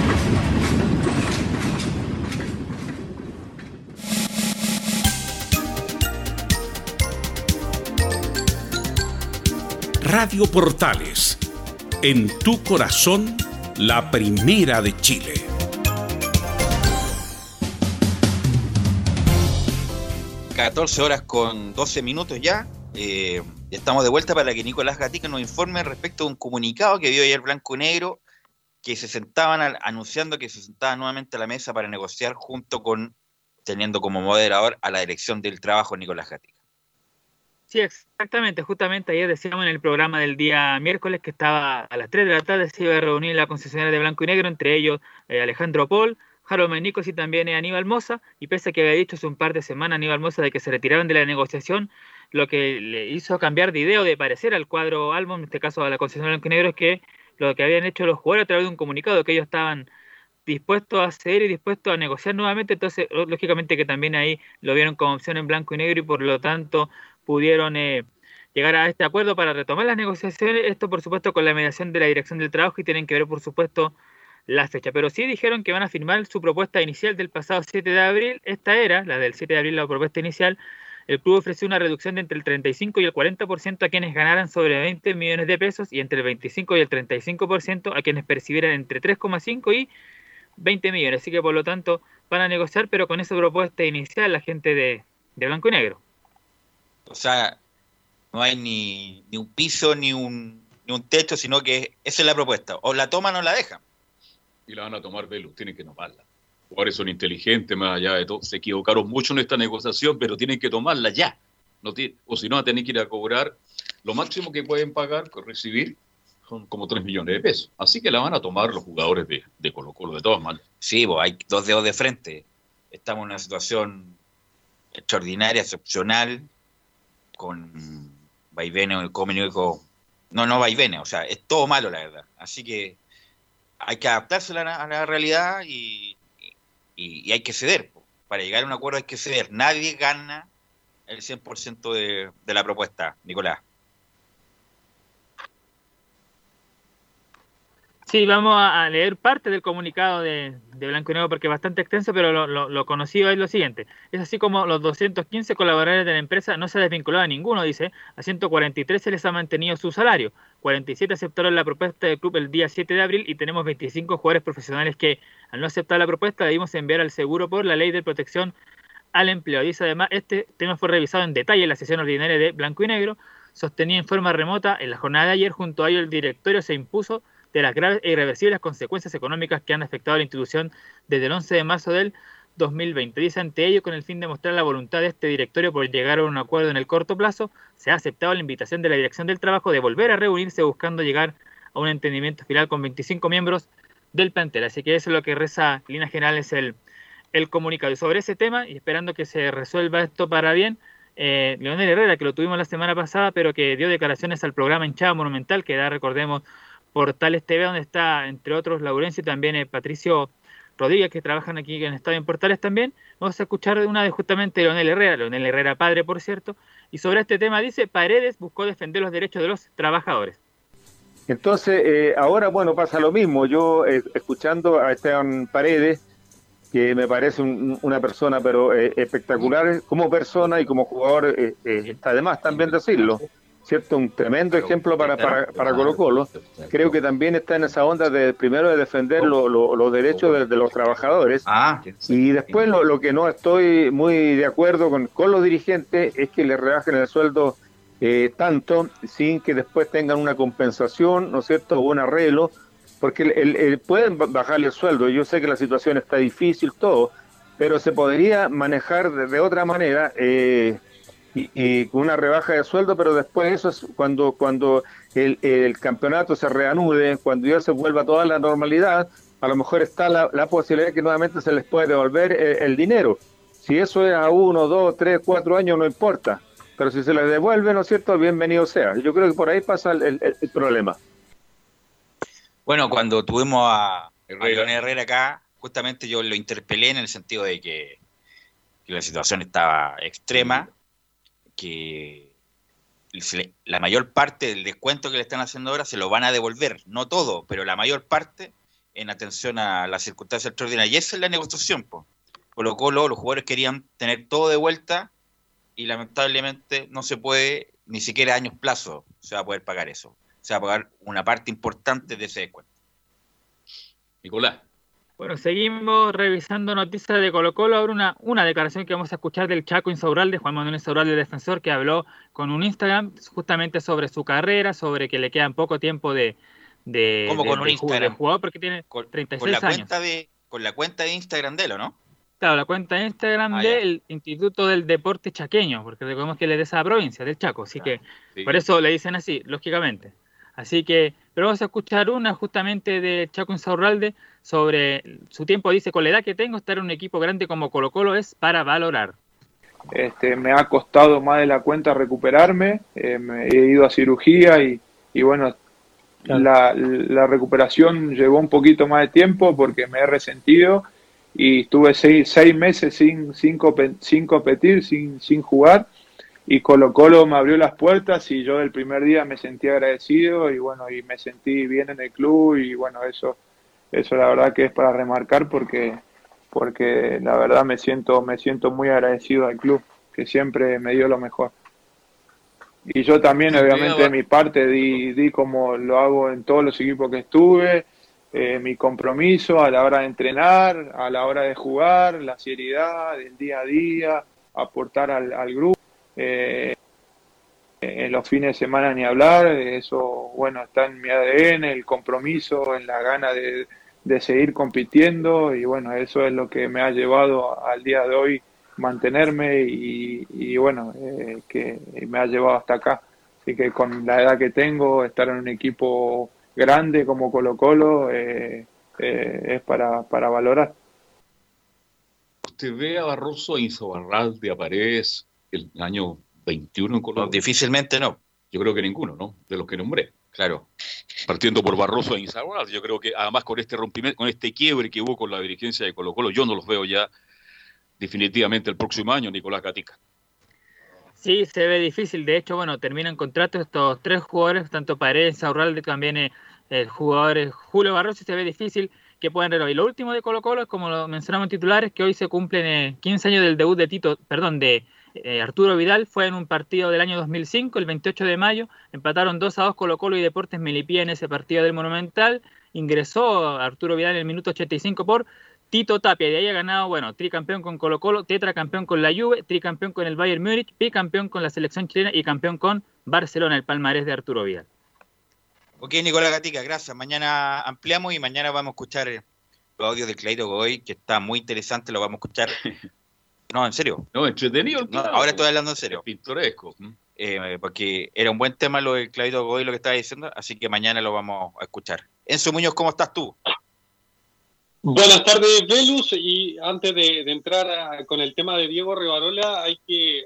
Radio Portales, en tu corazón, la primera de Chile. ...14 horas con 12 minutos ya. Eh, estamos de vuelta para que Nicolás Gatica nos informe respecto a un comunicado que vio ayer Blanco y Negro, que se sentaban al- anunciando que se sentaban nuevamente a la mesa para negociar junto con, teniendo como moderador a la dirección del trabajo Nicolás Gatica. Sí, exactamente. Justamente ayer decíamos en el programa del día miércoles que estaba a las 3 de la tarde se iba a reunir la concesionaria de Blanco y Negro, entre ellos eh, Alejandro Paul, Harold Menicos y también eh, Aníbal Moza. Y pese a que había dicho hace un par de semanas Aníbal Moza de que se retiraban de la negociación, lo que le hizo cambiar de idea o de parecer al cuadro álbum, en este caso a la concesionaria Blanco y Negro, es que lo que habían hecho los jugadores a través de un comunicado que ellos estaban dispuestos a hacer y dispuestos a negociar nuevamente, entonces lógicamente que también ahí lo vieron como opción en blanco y negro y por lo tanto pudieron eh, llegar a este acuerdo para retomar las negociaciones, esto por supuesto con la mediación de la dirección del trabajo y tienen que ver por supuesto la fecha, pero sí dijeron que van a firmar su propuesta inicial del pasado 7 de abril, esta era, la del 7 de abril, la propuesta inicial, el club ofreció una reducción de entre el 35 y el 40% a quienes ganaran sobre 20 millones de pesos y entre el 25 y el 35% a quienes percibieran entre 3,5 y 20 millones. Así que por lo tanto van a negociar, pero con esa propuesta inicial la gente de, de blanco y negro. O sea, no hay ni, ni un piso ni un, ni un techo, sino que esa es la propuesta. O la toman o la dejan. Y la van a tomar Velus, tienen que tomarla. Jugadores son inteligentes, más allá de todo. Se equivocaron mucho en esta negociación, pero tienen que tomarla ya. No ti- o si no, van a tener que ir a cobrar. Lo máximo que pueden pagar, recibir, son como 3 millones de pesos. Así que la van a tomar los jugadores de, de Colo Colo, de todas maneras. Sí, pues hay dos dedos de frente. Estamos en una situación extraordinaria, excepcional, con vaivenes económicos. No, no vaivenes, o sea, es todo malo, la verdad. Así que hay que adaptarse a la, a la realidad y, y- hay que ceder. Para llegar a un acuerdo hay que ceder. Nadie gana el 100% de, de la propuesta, Nicolás. Sí, vamos a leer parte del comunicado de, Blanco y Negro porque es bastante extenso, pero lo, lo, conocido es lo siguiente. Es así como los 215 colaboradores de la empresa no se ha desvinculado a ninguno, dice. A 143 se les ha mantenido su salario. 47 aceptaron la propuesta del club el día 7 de abril y tenemos 25 jugadores profesionales que, al no aceptar la propuesta, debimos enviar al seguro por la ley de protección al empleo. Dice además, este tema fue revisado en detalle en la sesión ordinaria de Blanco y Negro, sostenía en forma remota en la jornada de ayer, junto a ello el directorio se impuso de las graves e irreversibles consecuencias económicas que han afectado a la institución desde el 11 de marzo del 2020. Dice ante ello, con el fin de mostrar la voluntad de este directorio por llegar a un acuerdo en el corto plazo, se ha aceptado la invitación de la Dirección del Trabajo de volver a reunirse buscando llegar a un entendimiento final con 25 miembros del plantel. Así que eso es lo que reza en líneas generales el, el comunicado. Y sobre ese tema, y esperando que se resuelva esto para bien, eh, Leonel Herrera, que lo tuvimos la semana pasada, pero que dio declaraciones al programa Hinchada Monumental, que da, recordemos, Portales TV, donde está, entre otros, Laurencio y también eh, Patricio Rodríguez, que trabajan aquí en Estadio en Portales también. Vamos a escuchar una de justamente Leonel Herrera, Leonel Herrera padre, por cierto, y sobre este tema dice, Paredes buscó defender los derechos de los trabajadores. Entonces, eh, ahora, bueno, pasa lo mismo. Yo, eh, escuchando a Esteban Paredes, que me parece un- una persona, pero eh, espectacular como persona y como jugador, eh, está de más también decirlo. ¿Cierto? Un tremendo ejemplo para, para, para Colo Colo. Creo que también está en esa onda de, primero, de defender lo- lo- los derechos de, de los trabajadores. Y después, lo, lo que no estoy muy de acuerdo con, con los dirigentes es que le rebajen el sueldo eh, tanto sin que después tengan una compensación, ¿no es cierto?, o un arreglo, porque el- el- el- pueden ba- bajarle el sueldo. Yo sé que la situación está difícil, todo, pero se podría manejar de, de otra manera eh, y, y con una rebaja de sueldo, pero después eso es cuando, cuando el, el campeonato se reanude, cuando ya se vuelva toda la normalidad, a lo mejor está la, la posibilidad de que nuevamente se les puede devolver eh, el, dinero. Si eso es a uno, dos, tres, cuatro años, no importa. Pero si se les devuelve, ¿no es cierto? Bienvenido sea. Yo creo que por ahí pasa el, el- el problema. Bueno, cuando tuvimos a, a Leonel Herrera acá, justamente yo lo interpelé en el sentido de que, que la situación estaba extrema, que la mayor parte del descuento que le están haciendo ahora se lo van a devolver, no todo, pero la mayor parte en atención a las circunstancias extraordinarias. Y esa es la negociación, po. Colo Colo, los jugadores querían tener todo de vuelta y lamentablemente no se puede, ni siquiera a años plazo se va a poder pagar eso. Se va a pagar una parte importante de ese descuento. Nicolás. Bueno, seguimos revisando noticias de Colo Colo. Ahora una, una declaración que vamos a escuchar del Chaco Insaurralde, Juan Manuel Insaurralde, defensor, que habló con un Instagram justamente sobre su carrera, sobre que le quedan poco tiempo de, de, ¿Cómo de- con un de Instagram? jugador porque tiene Con 36 la años. cuenta de con la cuenta de Instagram de él, ¿o no? Claro, la cuenta de Instagram Ah, ya. del Instituto del Deporte Chaqueño, porque recordemos que él es de esa provincia, del Chaco, así que Sí. por eso le dicen así, lógicamente. Así que, pero vamos a escuchar una justamente de Chaco Insaurralde sobre su tiempo, dice, con la edad que tengo, estar en un equipo grande como Colo Colo es para valorar. Este, me ha costado más de la cuenta recuperarme, eh, me he ido a cirugía y, y bueno, la, la recuperación llevó un poquito más de tiempo porque me he resentido y estuve seis, seis meses sin, sin, compe- sin competir, sin, sin jugar y Colo Colo me abrió las puertas y yo el primer día me sentí agradecido y bueno, y me sentí bien en el club y bueno, eso, eso la verdad que es para remarcar porque porque la verdad me siento, me siento muy agradecido al club, que siempre me dio lo mejor. Y yo también, obviamente, de mi parte, di, di como lo hago en todos los equipos que estuve, eh, mi compromiso a la hora de entrenar, a la hora de jugar, la seriedad del día a día, aportar al, al grupo. Eh, en los fines de semana ni hablar, eso, bueno, está en mi ADN, el compromiso, en la gana de, de seguir compitiendo y bueno, eso es lo que me ha llevado al día de hoy mantenerme y, bueno, eh, que me ha llevado hasta acá. Así que con la edad que tengo, estar en un equipo grande como Colo Colo eh, eh, es para, para valorar. ¿Usted ve a Barroso e Insaurralde a Paredes el año 21 en Colombia? difícilmente no. Yo creo que ninguno, ¿no? De los que nombré. Claro. Partiendo por Barroso e Insaurralde, yo creo que además con este rompimiento, con este quiebre que hubo con la dirigencia de Colo Colo, yo no los veo ya definitivamente el próximo año, Nicolás Gatica. Sí, se ve difícil. De hecho, bueno, terminan contrato estos tres jugadores, tanto Paredes, Saurralde, también eh, el jugador Julio Barroso, y se ve difícil que puedan renovar. Y lo último de Colo Colo es, como lo mencionamos en titulares, que hoy se cumplen eh, 15 años del debut de Tito, perdón, de eh, Arturo Vidal. Fue en un partido del año 2005, el 28 de mayo. Empataron 2 a 2 Colo Colo y Deportes Melipía en ese partido del Monumental. Ingresó Arturo Vidal en el minuto 85 por Tito Tapia, de ahí ha ganado, bueno, tricampeón con Colo Colo, tetracampeón con la Juve, tricampeón con el Bayern Múnich, bicampeón con la selección chilena y campeón con Barcelona, el palmarés de Arturo Vidal. Ok, Nicolás Gatica, gracias. Mañana ampliamos y mañana vamos a escuchar los audios de Claudio Godoy, que está muy interesante, lo vamos a escuchar. No, en serio. No, entretenido. el No, ahora estoy hablando en serio. Pintoresco. Eh, porque era un buen tema lo del Claudio Godoy, lo que estaba diciendo, así que mañana lo vamos a escuchar. Enzo Muñoz, ¿cómo estás tú? Buenas tardes, Velus. Y antes de, de entrar a- con el tema de Diego Rivarola, hay que.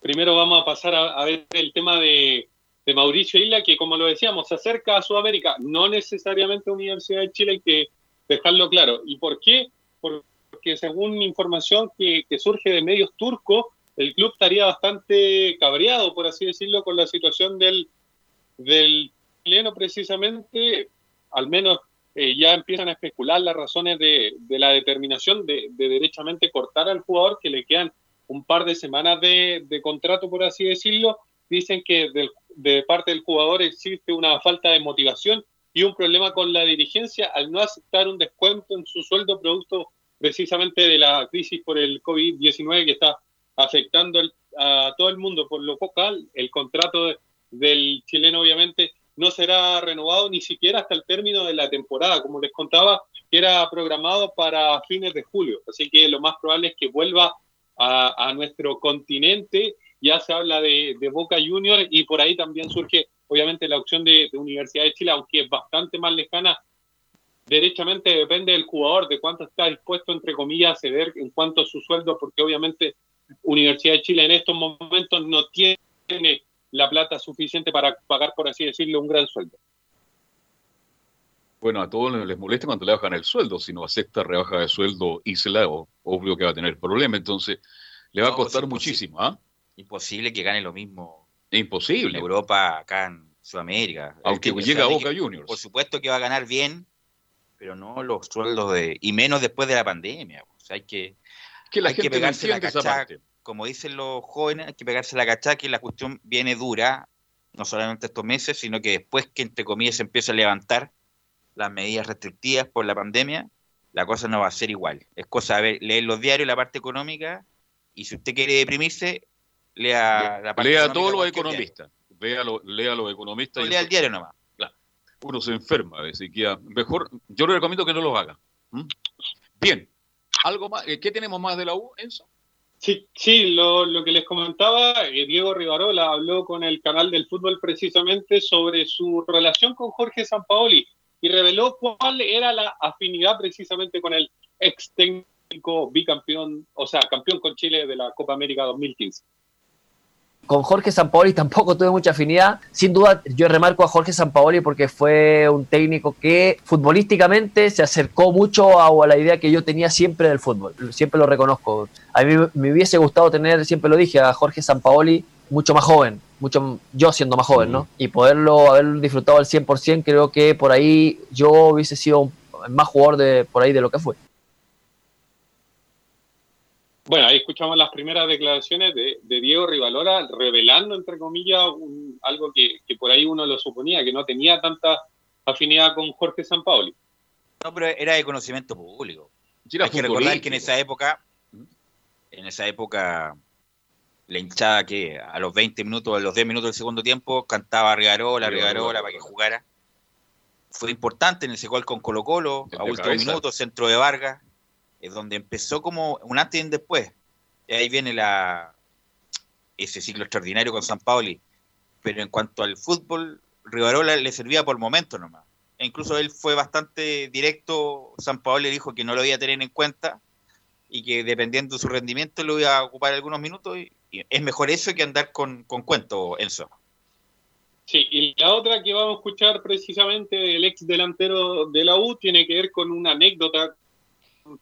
Primero vamos a pasar a, a ver el tema de, de Mauricio Isla, que como lo decíamos, se acerca a Sudamérica, no necesariamente a Universidad de Chile, hay que dejarlo claro. ¿Y por qué? Porque según información que, surge de medios turcos, el club estaría bastante cabreado, por así decirlo, con la situación del, del chileno precisamente, al menos eh, ya empiezan a especular las razones de, de la determinación de, de derechamente cortar al jugador, que le quedan un par de semanas de, de contrato, por así decirlo. Dicen que del- de parte del jugador existe una falta de motivación y un problema con la dirigencia al no aceptar un descuento en su sueldo producto precisamente de la crisis por el COVID-19 que está afectando a todo el mundo. Por lo cual, el contrato de- del chileno obviamente no será renovado ni siquiera hasta el término de la temporada, como les contaba, que era programado para fines de julio. Así que lo más probable es que vuelva a, a nuestro continente. Ya se habla de, de Boca Junior y por ahí también surge, obviamente, la opción de, de Universidad de Chile, aunque es bastante más lejana. Derechamente depende del jugador, de cuánto está dispuesto, entre comillas, a ceder en cuanto a su sueldo, porque obviamente Universidad de Chile en estos momentos no tiene la plata suficiente para pagar, por así decirlo, un gran sueldo. Bueno, a todos les molesta cuando le bajan el sueldo. Si no acepta rebaja de sueldo, Isla, o- obvio que va a tener problema. Entonces, le va a costar muchísimo. ¿ah? Imposible que gane lo mismo Es en imposible. Europa, acá en Sudamérica. Aunque llega a Boca Juniors. Por supuesto que va a ganar bien, pero no los sueldos de. y menos después de la pandemia. O sea, hay que. Que la hay que gente no pegarse la parte. como dicen los jóvenes, hay que pegarse la cachá que la cuestión viene dura, no solamente estos meses, sino que después que entre comillas se empieza a levantar las medidas restrictivas por la pandemia, la cosa no va a ser igual. Es cosa de ver- leer los diarios, la parte económica, y si usted quiere deprimirse, lea la parte Lea a todos los economistas. Lea, lo- lea a los economistas. No, y lea el diario nomás. Uno se enferma, que ah, mejor, yo le recomiendo que no lo haga. Bien, algo más, eh, ¿qué tenemos más de la U, Enzo? Sí, sí, lo, lo que les comentaba, eh, Diego Rivarola habló con el canal del fútbol precisamente sobre su relación con Jorge Sampaoli y reveló cuál era la afinidad precisamente con el ex técnico bicampeón, o sea, campeón con Chile de la Copa América 2015. Con Jorge Sampaoli tampoco tuve mucha afinidad. Sin duda, yo remarco a Jorge Sampaoli porque fue un técnico que futbolísticamente se acercó mucho a, a la idea que yo tenía siempre del fútbol. Siempre lo reconozco. A mí me hubiese gustado tener, siempre lo dije, a Jorge Sampaoli mucho más joven, mucho yo siendo más joven, ¿no? Y poderlo haber disfrutado al 100%, creo que por ahí yo hubiese sido más jugador de por ahí de lo que fue. Bueno, ahí escuchamos las primeras declaraciones de, de Diego Rivalora revelando, entre comillas, un- algo que, que por ahí uno lo suponía, que no tenía tanta afinidad con Jorge Sampaoli. No, pero era de conocimiento público. era Hay que recordar que en esa época, en esa época, la hinchada que a los 20 minutos, a los 10 minutos del segundo tiempo, cantaba Rigarola, Rigarola para que jugara. Fue importante en ese gol con Colo Colo, a último cabeza. minuto, centro de Vargas, es donde empezó como un antes y un después. Y ahí viene la ese ciclo extraordinario con San Paoli. Pero en cuanto al fútbol, Rivarola le servía por momento nomás. E incluso él fue bastante directo. San Paoli dijo que no lo iba a tener en cuenta y que dependiendo de su rendimiento lo iba a ocupar algunos minutos. Y, es mejor eso que andar con, con cuento, Enzo. Sí, y la otra que vamos a escuchar precisamente del ex delantero de la U tiene que ver con una anécdota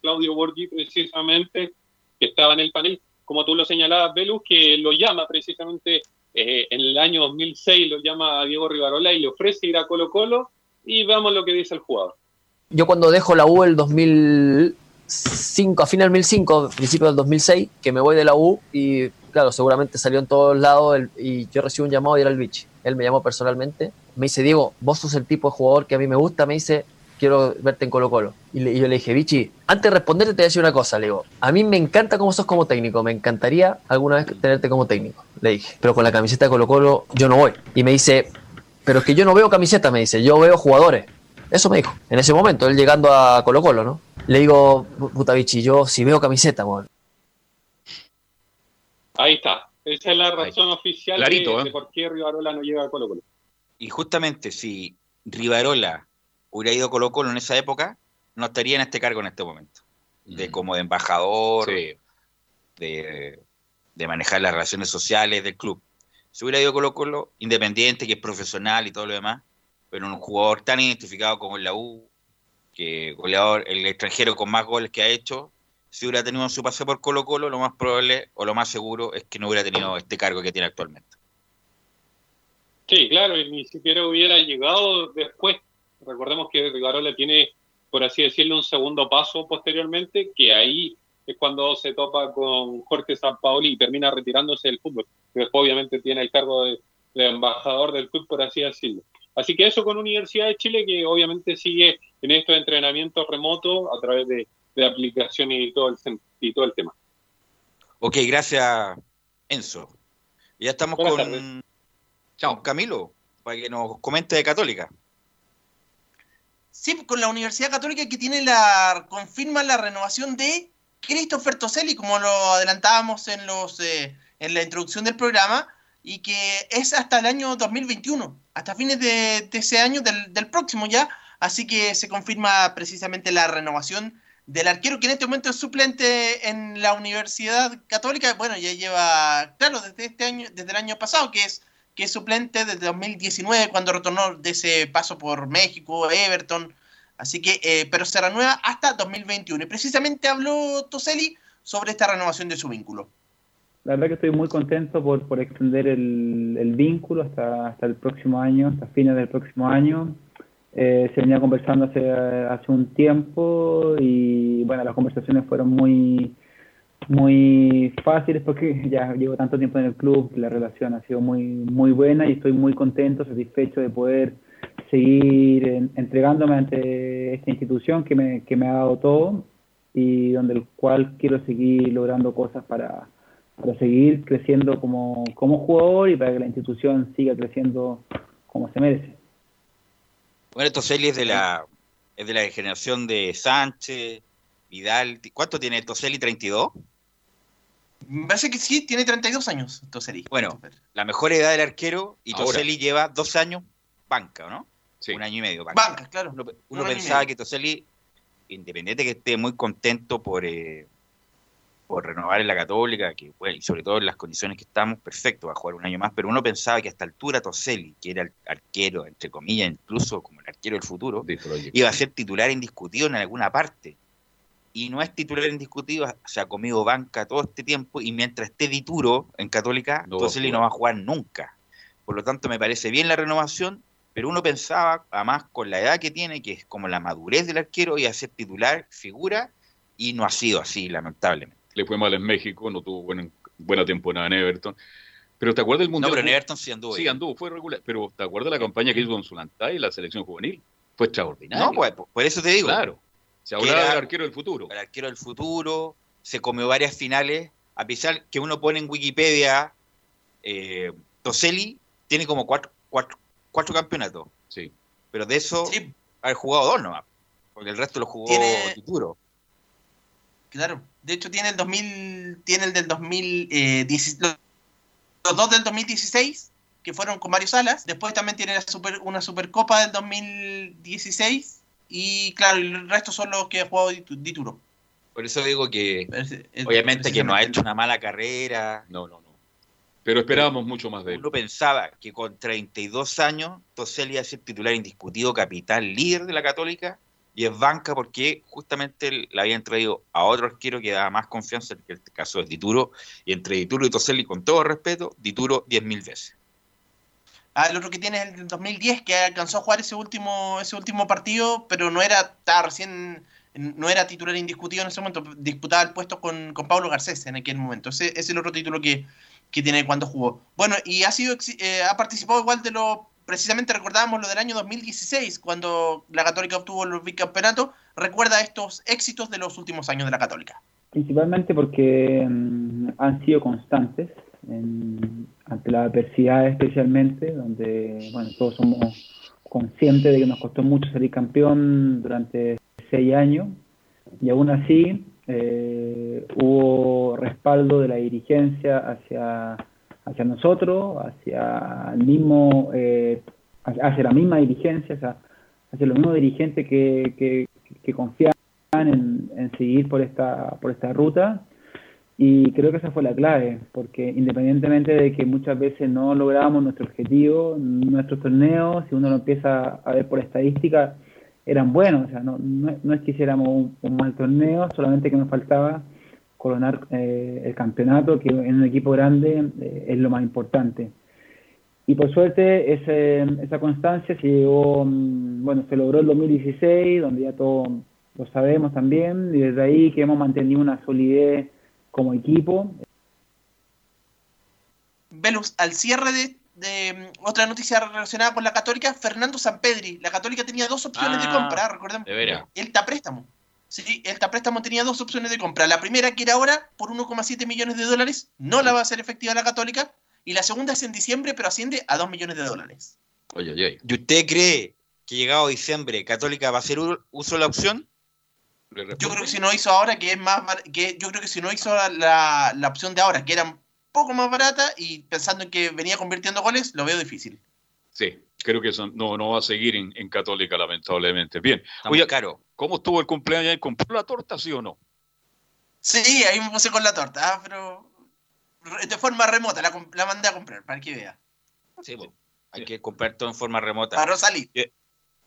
Claudio Borghi precisamente, que estaba en el panel, como tú lo señalabas, Velus, que lo llama precisamente eh, en el año 2006, lo llama a Diego Rivarola y le ofrece ir a Colo Colo y veamos lo que dice el jugador. Yo cuando dejo la U el 2005, a fin del 2005, principio del 2006, que me voy de la U y claro, seguramente salió en todos lados y yo recibo un llamado y era el Vichy. Él me llamó personalmente, me dice, Diego, vos sos el tipo de jugador que a mí me gusta, me dice, quiero verte en Colo Colo. Y, le- y yo le dije, Vichy, antes de responderte te voy a decir una cosa, le digo, a mí me encanta cómo sos como técnico, me encantaría alguna vez tenerte como técnico, le dije, pero con la camiseta de Colo Colo yo no voy. Y me dice, pero es que yo no veo camiseta, me dice, yo veo jugadores. Eso me dijo, en ese momento, él llegando a Colo Colo, ¿no? Le digo, puta bichi, yo si veo camiseta, weón. Ahí está. Esa es la razón oficial Clarito, de, ¿eh? de por qué Rivarola no llega a Colo Colo. Y justamente si Rivarola hubiera ido a Colo Colo en esa época, no estaría en este cargo en este momento. De como de embajador, de, de manejar las relaciones sociales del club. Si hubiera ido a Colo Colo, independiente, que es profesional y todo lo demás, pero un jugador tan identificado como en la U, que goleador, el extranjero con más goles que ha hecho, si hubiera tenido su pase por Colo Colo, lo más probable o lo más seguro es que no hubiera tenido este cargo que tiene actualmente. Sí, claro, y ni siquiera hubiera llegado después. Recordemos que Rivarola tiene, por así decirlo, un segundo paso posteriormente, que ahí es cuando se topa con Jorge Sampaoli y termina retirándose del fútbol. Después obviamente tiene el cargo de, de embajador del club, por así decirlo. Así que eso con Universidad de Chile, que obviamente sigue en estos entrenamientos remotos a través de, de aplicaciones y todo el, y todo el tema. Ok, gracias, Enzo. Ya estamos Buenas con, tardes. con Camilo, para que nos comente de Católica. Sí, con la Universidad Católica que tiene la confirma la renovación de Christopher Toselli, como lo adelantábamos en los eh, en la introducción del programa, y que es hasta el año 2021, hasta fines de, de ese año, del, del próximo ya, así que se confirma precisamente la renovación del arquero que en este momento es suplente en la Universidad Católica, bueno, ya lleva, claro, desde este año, desde el año pasado, que es que es suplente desde 2019 cuando retornó de ese paso por México, Everton, así que, eh, pero se renueva hasta 2021. Y precisamente habló Toselli sobre esta renovación de su vínculo. La verdad que estoy muy contento por, por extender el, el vínculo hasta, hasta el próximo año, hasta fines del próximo año. Eh, se venía conversando hace, hace un tiempo y bueno, las conversaciones fueron muy, muy fáciles porque ya llevo tanto tiempo en el club, la relación ha sido muy, muy buena y estoy muy contento, satisfecho de poder seguir en- entregándome ante esta institución que me, que me ha dado todo y donde el cual quiero seguir logrando cosas para, para seguir creciendo como, como jugador y para que la institución siga creciendo como se merece. Bueno, Toselli es de la, es de la generación de Sánchez, Vidal. ¿Cuánto tiene Toselli? ¿32? Me parece que sí, tiene 32 años Toselli. Bueno, la mejor edad del arquero y. Toselli lleva dos años banca, ¿o ¿no? Un año y medio banca. Banca, claro. Uno, pensaba que Toselli, independiente que esté muy contento por, eh, por renovar en la Católica, que bueno, y sobre todo en las condiciones que estamos, perfecto, va a jugar un año más, pero uno pensaba que a esta altura Toselli, que era el arquero, entre comillas, incluso como el arquero del futuro, iba a ser titular indiscutido en alguna parte. Y no es titular indiscutido, se ha comido banca todo este tiempo y mientras esté Dituro en Católica, No Toselli no va a jugar nunca. Por lo tanto, me parece bien la renovación, pero uno pensaba, además con la edad que tiene, que es como la madurez del arquero, iba a ser titular, figura, y no ha sido así, lamentablemente. Le fue mal en México, no tuvo buena, buena temporada en Everton. Pero ¿te acuerdas del Mundial? pero en Everton sí anduvo Sí, anduvo, fue regular. Pero ¿te acuerdas de la campaña que hizo con Zulantay en la selección juvenil? Fue extraordinario. No, pues, por eso te digo. Claro. Se Que hablaba era del arquero del futuro. El arquero del futuro, se comió varias finales, a pesar que uno pone en Wikipedia, eh, Toselli tiene como cuatro, cuatro, cuatro campeonatos. Sí. Pero de eso, haber jugado dos nomás, porque el resto lo jugó Tiene- Dituro. Claro. De hecho, tiene el 2000, tiene el del 2016, los, los dos del 2016, que fueron con Mario Salas. Después también tiene la super, una Supercopa del 2016. Y claro, el resto son los que ha jugado Ditu- Dituro. Por eso digo que, es- obviamente, que no ha hecho una mala carrera. No, no, no. Pero esperábamos mucho más de él. Uno pensaba que con 32 años, Toselli iba a ser titular indiscutido, capital líder de la Católica, y es banca porque justamente le habían traído a otro arquero que daba más confianza, que en este caso es Dituro, y entre Dituro y Toselli, con todo respeto, Dituro 10.000 veces. Ah, el otro que tiene es el del 2010, que alcanzó a jugar ese último, ese último partido, pero no era, recién, no era titular indiscutido en ese momento, disputaba el puesto con, con Pablo Garcés en aquel momento. Ese es el otro título que, que tiene cuando jugó. Bueno, y ha sido eh, ha participado igual de lo, precisamente recordábamos lo del año 2016, cuando la Católica obtuvo el bicampeonato, recuerda estos éxitos de los últimos años de la Católica. Principalmente porque mm, han sido constantes en, ante la adversidad especialmente, donde bueno, todos somos conscientes de que nos costó mucho salir campeón durante seis años y aún así eh, hubo respaldo de la dirigencia hacia, hacia nosotros, hacia el mismo, eh, hacia la misma dirigencia, hacia, hacia los mismos dirigentes que, que, que confiaban en, en, seguir por esta, por esta ruta. Y creo que esa fue la clave, porque independientemente de que muchas veces no logramos nuestro objetivo, nuestros torneos, si uno lo empieza a ver por estadística, eran buenos, o sea, no, no, es que hiciéramos un, mal torneo, solamente que nos faltaba coronar eh, el campeonato, que en un equipo grande eh, es lo más importante. Y por suerte ese, esa constancia se llegó, mm, bueno, se logró el 2016, donde ya todos lo sabemos también, y desde ahí que hemos mantenido una solidez como equipo. Velus, al cierre de de mm, otra noticia relacionada con la Católica, Fernando Sampedri. La Católica tenía dos opciones de ah, compra, recordemos. De El préstamo. Sí, el préstamo tenía dos opciones de compra. La primera, que era ahora, por 1,7 millones de dólares, no la va a hacer efectiva la Católica. Y la segunda es en diciembre, pero asciende a 2 millones de dólares. Oye, oye. ¿Y usted cree que llegado diciembre Católica va a hacer uso de la opción? Yo creo que si no hizo ahora, que es más. que Yo creo que si no hizo la, la opción de ahora, que era poco más barata y pensando en que venía convirtiendo goles, lo veo difícil. Sí, creo que eso no, no va a seguir en, Católica, lamentablemente. Bien. Oye, caro. ¿Cómo estuvo el cumpleaños? ¿Compró la torta, sí o no? Sí, ahí me puse con la torta, ah, pero de forma remota, la, mandé a comprar, para que vea. Sí, hay que comprar todo en forma remota. Para salir.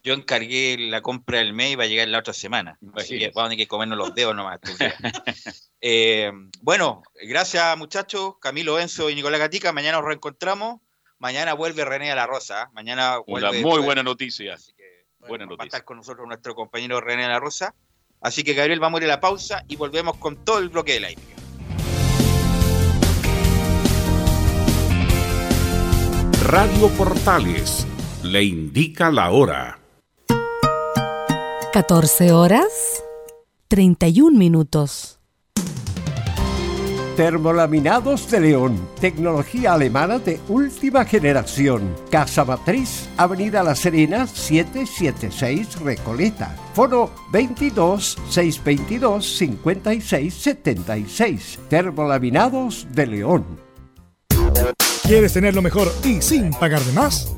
Yo, encargué la compra del mes y va a llegar la otra semana. Así que vamos a tener que comernos los dedos nomás. Eh, bueno, gracias muchachos, Camilo Enzo y Nicolás Gatica. Mañana nos reencontramos. Mañana vuelve René a la Rosa. Mañana Una muy buena noticia. Así que, buena noticia. Va a estar con nosotros nuestro compañero René a la Rosa. Así que Gabriel, vamos a ir a la pausa y volvemos con todo el bloque de la Radio Portales le indica la hora. 14 horas 31 minutos. Termolaminados de León, tecnología alemana de última generación. Casa Matriz, Avenida La Serena, 776 Recoleta. Foro 22 622 5676. Termolaminados de León. ¿Quieres tener lo mejor y sin pagar de más?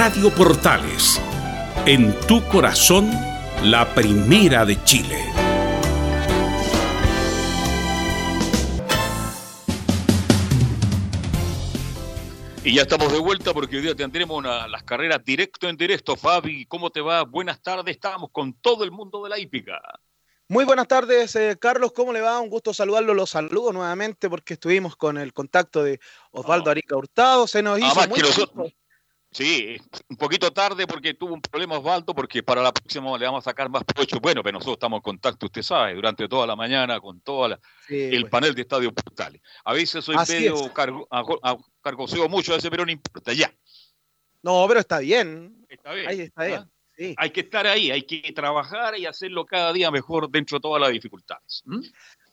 Radio Portales, en tu corazón, la primera de Chile. Y ya estamos de vuelta porque hoy día tendremos una- las carreras directo en directo. Fabi, ¿cómo te va? Buenas tardes. Estamos con todo el mundo de la hípica. Muy buenas tardes, eh, Carlos, ¿cómo le va? Un gusto saludarlo, los saludo nuevamente porque estuvimos con el contacto de Osvaldo Arica Hurtado, se nos hizo Además muy que nosotros- corto. Sí, un poquito tarde porque tuvo un problema Osvaldo, porque para la próxima le vamos a sacar más provecho. Bueno, pero nosotros estamos en contacto, usted sabe, durante toda la mañana con todo el panel de Estadio Portales. A veces soy Así medio cargo, a- cargoseo mucho a veces, pero no importa, ya. No, pero está bien. Está bien. Ahí está bien. ¿ah? Sí. Hay que estar ahí, hay que trabajar y hacerlo cada día mejor dentro de todas las dificultades. ¿m?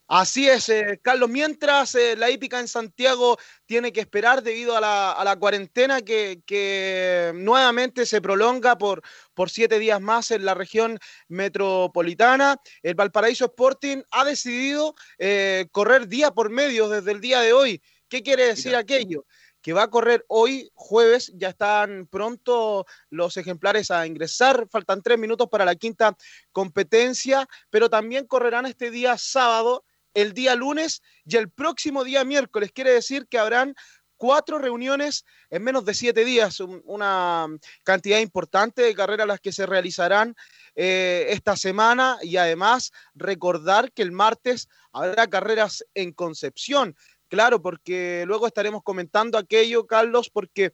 Así es, eh, Carlos. Mientras eh, la hípica en Santiago tiene que esperar debido a la, a la cuarentena que, que nuevamente se prolonga por, por siete días más en la región metropolitana, el Valparaíso Sporting ha decidido eh, correr día por medio desde el día de hoy. ¿Qué quiere decir aquello? que va a correr hoy, jueves, ya están pronto los ejemplares a ingresar, faltan tres minutos para la quinta competencia, pero también correrán este día sábado, el día lunes y el próximo día miércoles. Quiere decir que habrán cuatro reuniones en menos de siete días, un- una cantidad importante de carreras las que se realizarán eh, esta semana y además recordar que el martes habrá carreras en Concepción. Claro, porque luego estaremos comentando aquello, Carlos, porque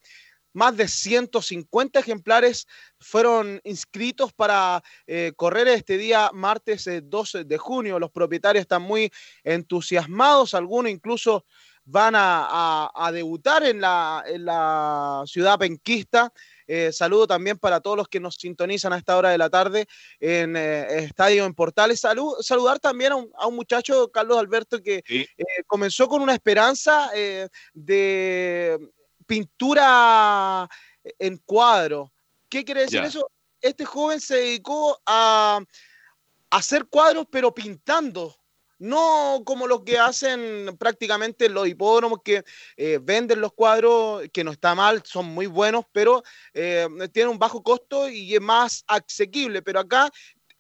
más de 150 ejemplares fueron inscritos para eh, correr este día martes eh, 12 de junio. Los propietarios están muy entusiasmados, algunos incluso van a, a- a debutar en la, en la ciudad penquista. Eh, saludo también para todos los que nos sintonizan a esta hora de la tarde en eh, Estadio en Portales. Salud, saludar también a un, a un muchacho, Carlos Alberto, que eh, comenzó con una esperanza eh, de pintura en cuadro. ¿Qué quiere decir eso? Este joven se dedicó a, a hacer cuadros, pero pintando. No como los que hacen prácticamente los hipódromos que eh, venden los cuadros, que no está mal, son muy buenos, pero eh, tienen un bajo costo y es más asequible. Pero acá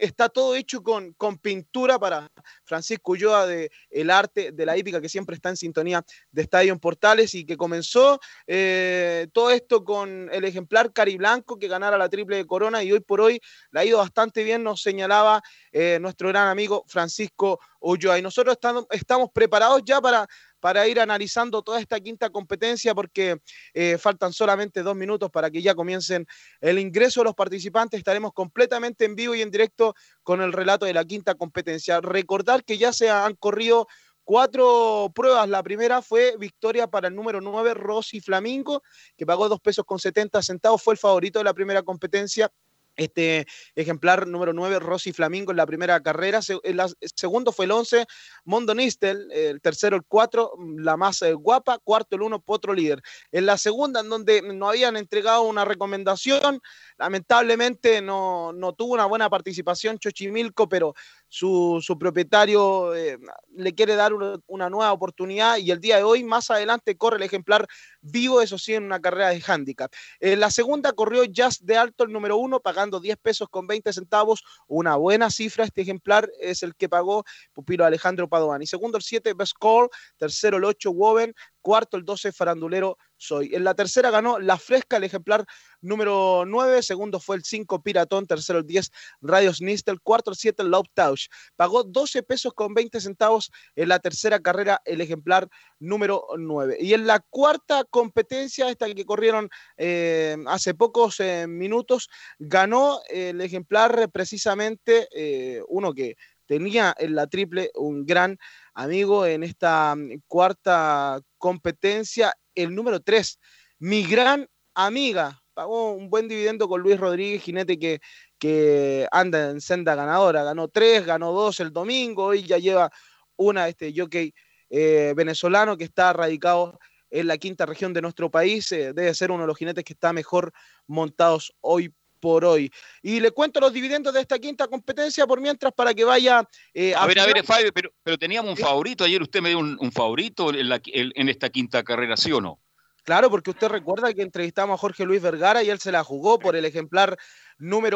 está todo hecho con, con pintura para Francisco Ulloa de El Arte de la Hípica, que siempre está en sintonía de Estadio en Portales y que comenzó eh, todo esto con el ejemplar Cariblanco que ganara la triple de Corona y hoy por hoy le ha ido bastante bien, nos señalaba eh, nuestro gran amigo Francisco Ulloa. Y nosotros estamos preparados ya para, para ir analizando toda esta quinta competencia porque eh, faltan solamente dos minutos para que ya comiencen el ingreso de los participantes. Estaremos completamente en vivo y en directo con el relato de la quinta competencia. Recordar que ya se han corrido cuatro pruebas. La primera fue victoria para el número 9, Rosy Flamingo, que pagó dos pesos con 70 centavos. Fue el favorito de la primera competencia. Este ejemplar número 9, Rosy Flamingo, en la primera carrera. El, segundo fue el 11, Mondo Nistel. El tercero, el 4, la más eh, guapa. Cuarto, el 1, Potro Líder. En la segunda, en donde no habían entregado una recomendación, lamentablemente no, no tuvo una buena participación Chochimilco, pero su, su propietario eh, le quiere dar una, nueva oportunidad y el día de hoy, más adelante, corre el ejemplar vivo, eso sí, en una carrera de handicap. En la segunda corrió Jazz de Alto, el número uno, pagando 10 pesos con 20 centavos, una buena cifra. Este ejemplar es el que pagó Pupilo Alejandro Padovan. Y segundo, el 7, Best Call, tercero, el 8, Woven, cuarto, el 12, Farandulero Soy. En la tercera ganó La Fresca, el ejemplar número 9, segundo fue el 5, Piratón, tercero, el 10, Radios Nistel, cuarto, el 7, Love Touch. Pagó 12 pesos con 20 centavos en la tercera carrera, el ejemplar número 9. Y en la cuarta competencia, esta que corrieron eh, hace pocos eh, minutos, ganó el ejemplar precisamente eh, uno que tenía en la triple un gran amigo en esta mm, cuarta competencia, el número 3, mi gran amiga. Pagó un buen dividendo con Luis Rodríguez, jinete que, que anda en senda ganadora. Ganó 3, ganó 2 el domingo, hoy ya lleva una este jockey eh, venezolano que está radicado en la quinta región de nuestro país. eh, debe ser uno de los jinetes que está mejor montados hoy por hoy. Y le cuento los dividendos de esta quinta competencia por mientras para que vaya eh, A ver, a ver. Fabio, pero, pero teníamos un favorito. Ayer usted me dio un, un favorito en, la- en- esta quinta carrera, ¿sí o no? Claro, porque usted recuerda que entrevistamos a Jorge Luis Vergara y él se la jugó por el ejemplar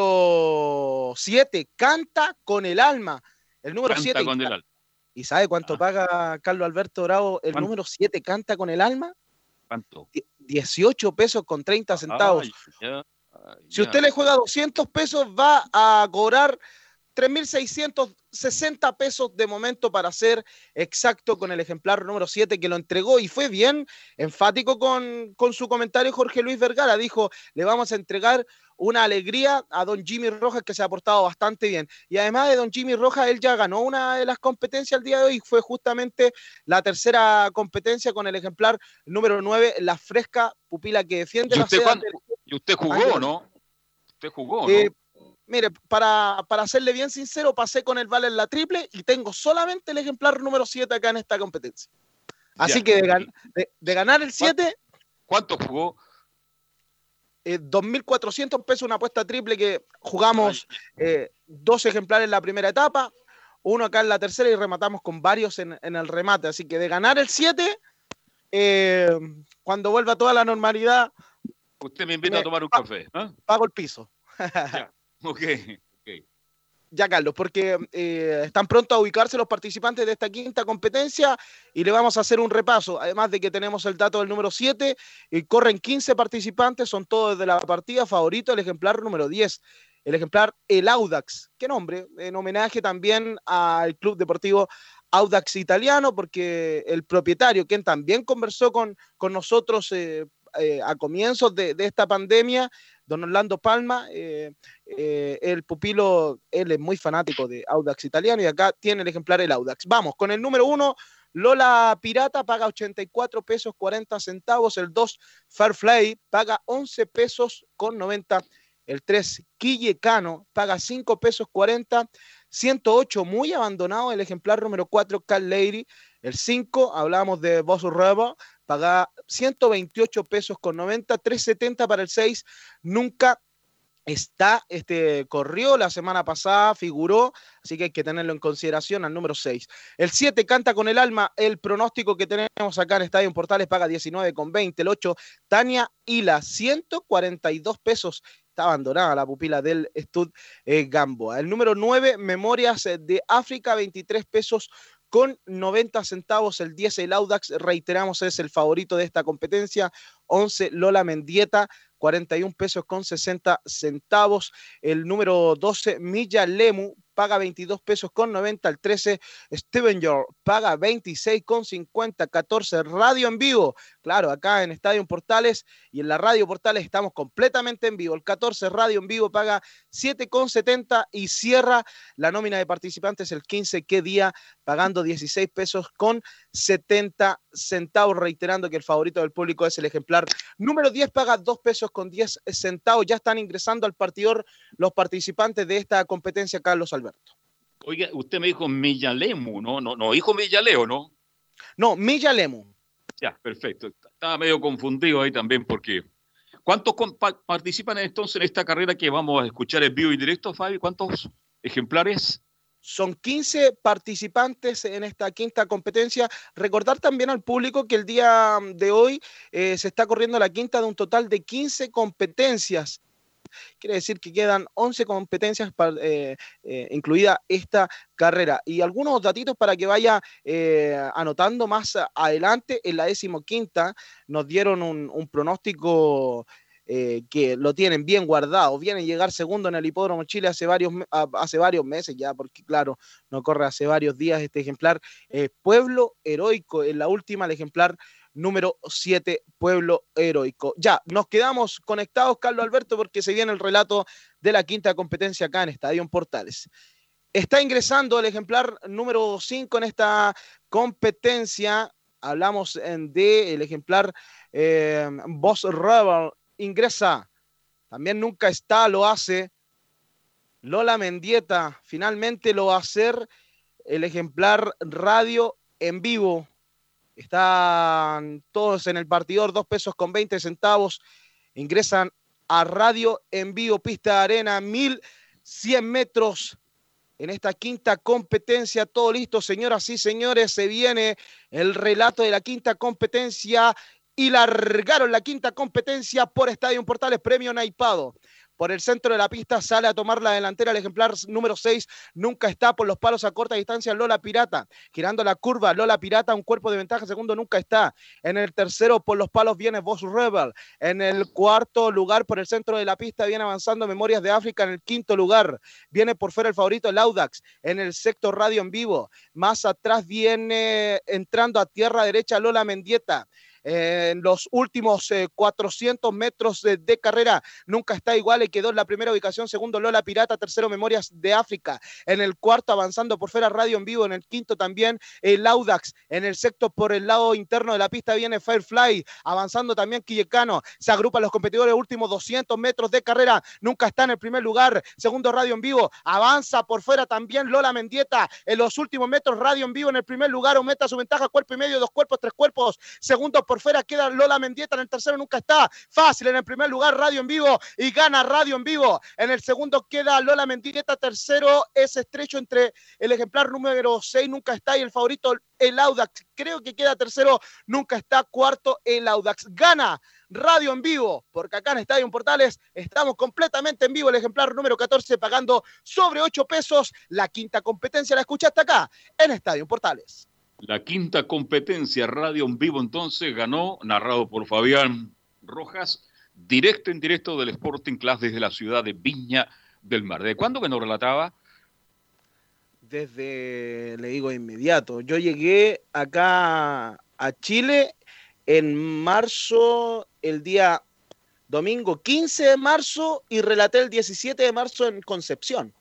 número 7, Canta con el alma. El número 7. con el alma. ¿Y sabe cuánto paga Carlos Alberto Bravo el ¿Cuánto? número 7, Canta con el alma? ¿Cuánto? 18 pesos con 30 centavos. Ay, Si usted le juega 200 pesos, va a cobrar 3.660 pesos de momento para ser exacto con el ejemplar número 7 que lo entregó y fue bien enfático con, con su comentario Jorge Luis Vergara. Dijo, le vamos a entregar una alegría a don Jimmy Rojas que se ha portado bastante bien. Y además de don Jimmy Rojas, él ya ganó una de las competencias el día de hoy. Fue justamente la tercera competencia con el ejemplar número 9, la fresca pupila que defiende ¿Y usted, cuándo- ¿Y usted jugó no? ¿Usted jugó no? eh, mire, para, para serle bien sincero, pasé con el Vale en la triple y tengo solamente el ejemplar número 7 acá en esta competencia. Así Ya. que de, gan- de- de ganar el 7, ¿Cuánto jugó? eh, 2.400 pesos una apuesta triple que jugamos eh, dos ejemplares en la primera etapa, uno acá en la tercera y rematamos con varios en, en el remate. Así que de ganar el 7, eh, cuando vuelva toda la normalidad, Usted me invita Me- a tomar un café. ¿ah? pago el piso. Ok, ok. Ya, Carlos, porque eh, están pronto a ubicarse los participantes de esta quinta competencia y le vamos a hacer un repaso. Además de que tenemos el dato del número 7 y corren 15 participantes, son todos de la partida favorito, el ejemplar número 10, el ejemplar El Audax. ¿Qué nombre? En homenaje también al Club Deportivo Audax Italiano, porque el propietario, quien también conversó con, con nosotros eh, eh, a comienzos de, esta pandemia, don Orlando Palma, eh, eh, el pupilo, él es muy fanático de Audax italiano y acá tiene el ejemplar el Audax. Vamos, con el número uno, Lola Pirata paga 84 pesos 40 centavos, el 2 Fairfly paga 11 pesos con 90, el 3 Quillecano paga 5 pesos 40, 108 muy abandonado el ejemplar número 4 Cal Lady, el 5 hablamos de Boss Rebo, paga 128 pesos con 90, 370 para el 6, nunca está, este, corrió la semana pasada, figuró, así que hay que tenerlo en consideración al número 6. El 7 canta con el alma, el pronóstico que tenemos acá en Estadio Portales paga 19,20, el 8 Tania Hila, 142 pesos. Está abandonada la pupila del Stud eh, Gamboa. El número 9, Memorias de África, 23 pesos con 90 centavos. El 10, el Audax, reiteramos, es el favorito de esta competencia. 11, Lola Mendieta, 41 pesos con 60 centavos. El número 12, Milla Lemu, paga 22 pesos con 90. El 13, Steven York, paga 26 con 50. 14, Radio en vivo. Claro, acá en Estadio Portales y en la Radio Portales estamos completamente en vivo. El 14, Radio en vivo, paga 7 con 70 y cierra la nómina de participantes el 15, qué día, pagando 16 pesos con 70 centavos. Reiterando que el favorito del público es el ejemplar número 10, paga 2 pesos con 10 centavos. Ya están ingresando al partidor los participantes de esta competencia, Carlos Alberto. Oiga, usted me dijo Millalemu, ¿no? No, no dijo Millaleo, ¿no? No, Milla Lemu. Ya, perfecto. Estaba medio confundido ahí también porque... ¿Cuántos participan entonces en esta carrera que vamos a escuchar en vivo y directo, Fabi? ¿Cuántos ejemplares? Son 15 participantes en esta quinta competencia. Recordar también al público que el día de hoy eh, se está corriendo la quinta de un total de 15 competencias. Quiere decir que quedan 11 competencias, para, eh, eh, incluida esta carrera. Y algunos datitos para que vaya eh, anotando más adelante. En la decimoquinta nos dieron un, pronóstico que lo tienen bien guardado. Viene a llegar segundo en el Hipódromo Chile hace varios, hace varios meses ya, porque claro, no corre hace varios días este ejemplar. Pueblo Heroico, en la última, el ejemplar número 7, Pueblo Heroico. Ya, nos quedamos conectados, Carlos Alberto, porque se viene el relato de la quinta competencia acá en Estadio Portales. Está ingresando el ejemplar número 5 en esta competencia. Hablamos en de el ejemplar eh, Rebel. Ingresa. También nunca está, lo hace. Lola Mendieta finalmente lo va a hacer el ejemplar radio en vivo. Están todos en el partidor, dos pesos con 20 centavos. Ingresan a radio en vivo, pista arena, 1100 metros en esta quinta competencia. Todo listo, señoras y señores. Se viene el relato de la quinta competencia. y largaron la quinta competencia por Estadio Portales Premio Naipado. Por el centro de la pista sale a tomar la delantera el ejemplar número 6. Nunca está por los palos a corta distancia Lola Pirata. Girando la curva, Lola Pirata, un cuerpo de ventaja. Segundo, nunca está. En el tercero, por los palos viene Boss Rebel. En el cuarto lugar, por el centro de la pista, viene avanzando Memorias de África. En el quinto lugar, viene por fuera el favorito, el Audax. En el sexto, Radio en Vivo. Más atrás viene entrando a tierra derecha Lola Mendieta en los últimos 400 eh, metros de, carrera. Nunca está igual y quedó en la primera ubicación. Segundo, Lola Pirata. Tercero, Memorias de África. En el cuarto, avanzando por fuera, Radio en vivo. En el quinto también, el Audax. En el sexto, por el lado interno de la pista, viene Firefly. Avanzando también Quillecano. Se agrupan los competidores últimos 200 metros de carrera. Nunca está en el primer lugar. Segundo, Radio en vivo. Avanza por fuera también Lola Mendieta. En los últimos metros, Radio en vivo en el primer lugar. Aumenta su ventaja, cuerpo y medio, dos cuerpos, tres cuerpos. Segundo, por fuera queda Lola Mendieta, en el tercero nunca está. Fácil en el primer lugar, Radio en vivo y gana Radio en vivo. En el segundo queda Lola Mendieta, tercero es estrecho entre el ejemplar número 6, nunca está, y el favorito, el Audax. Creo que queda tercero, nunca está, cuarto, el Audax. Gana radio en vivo, porque acá en Estadio Portales estamos completamente en vivo, el ejemplar número 14 pagando sobre 8 pesos. La quinta competencia la escuchaste acá en Estadio Portales. La quinta competencia radio en vivo entonces ganó, narrado por Fabián Rojas, directo en directo del Sporting Class desde la ciudad de Viña del Mar. ¿De cuándo que nos relataba? Desde, le digo inmediato, yo llegué acá a Chile en marzo, el día domingo 15 de marzo y relaté el 17 de marzo en Concepción.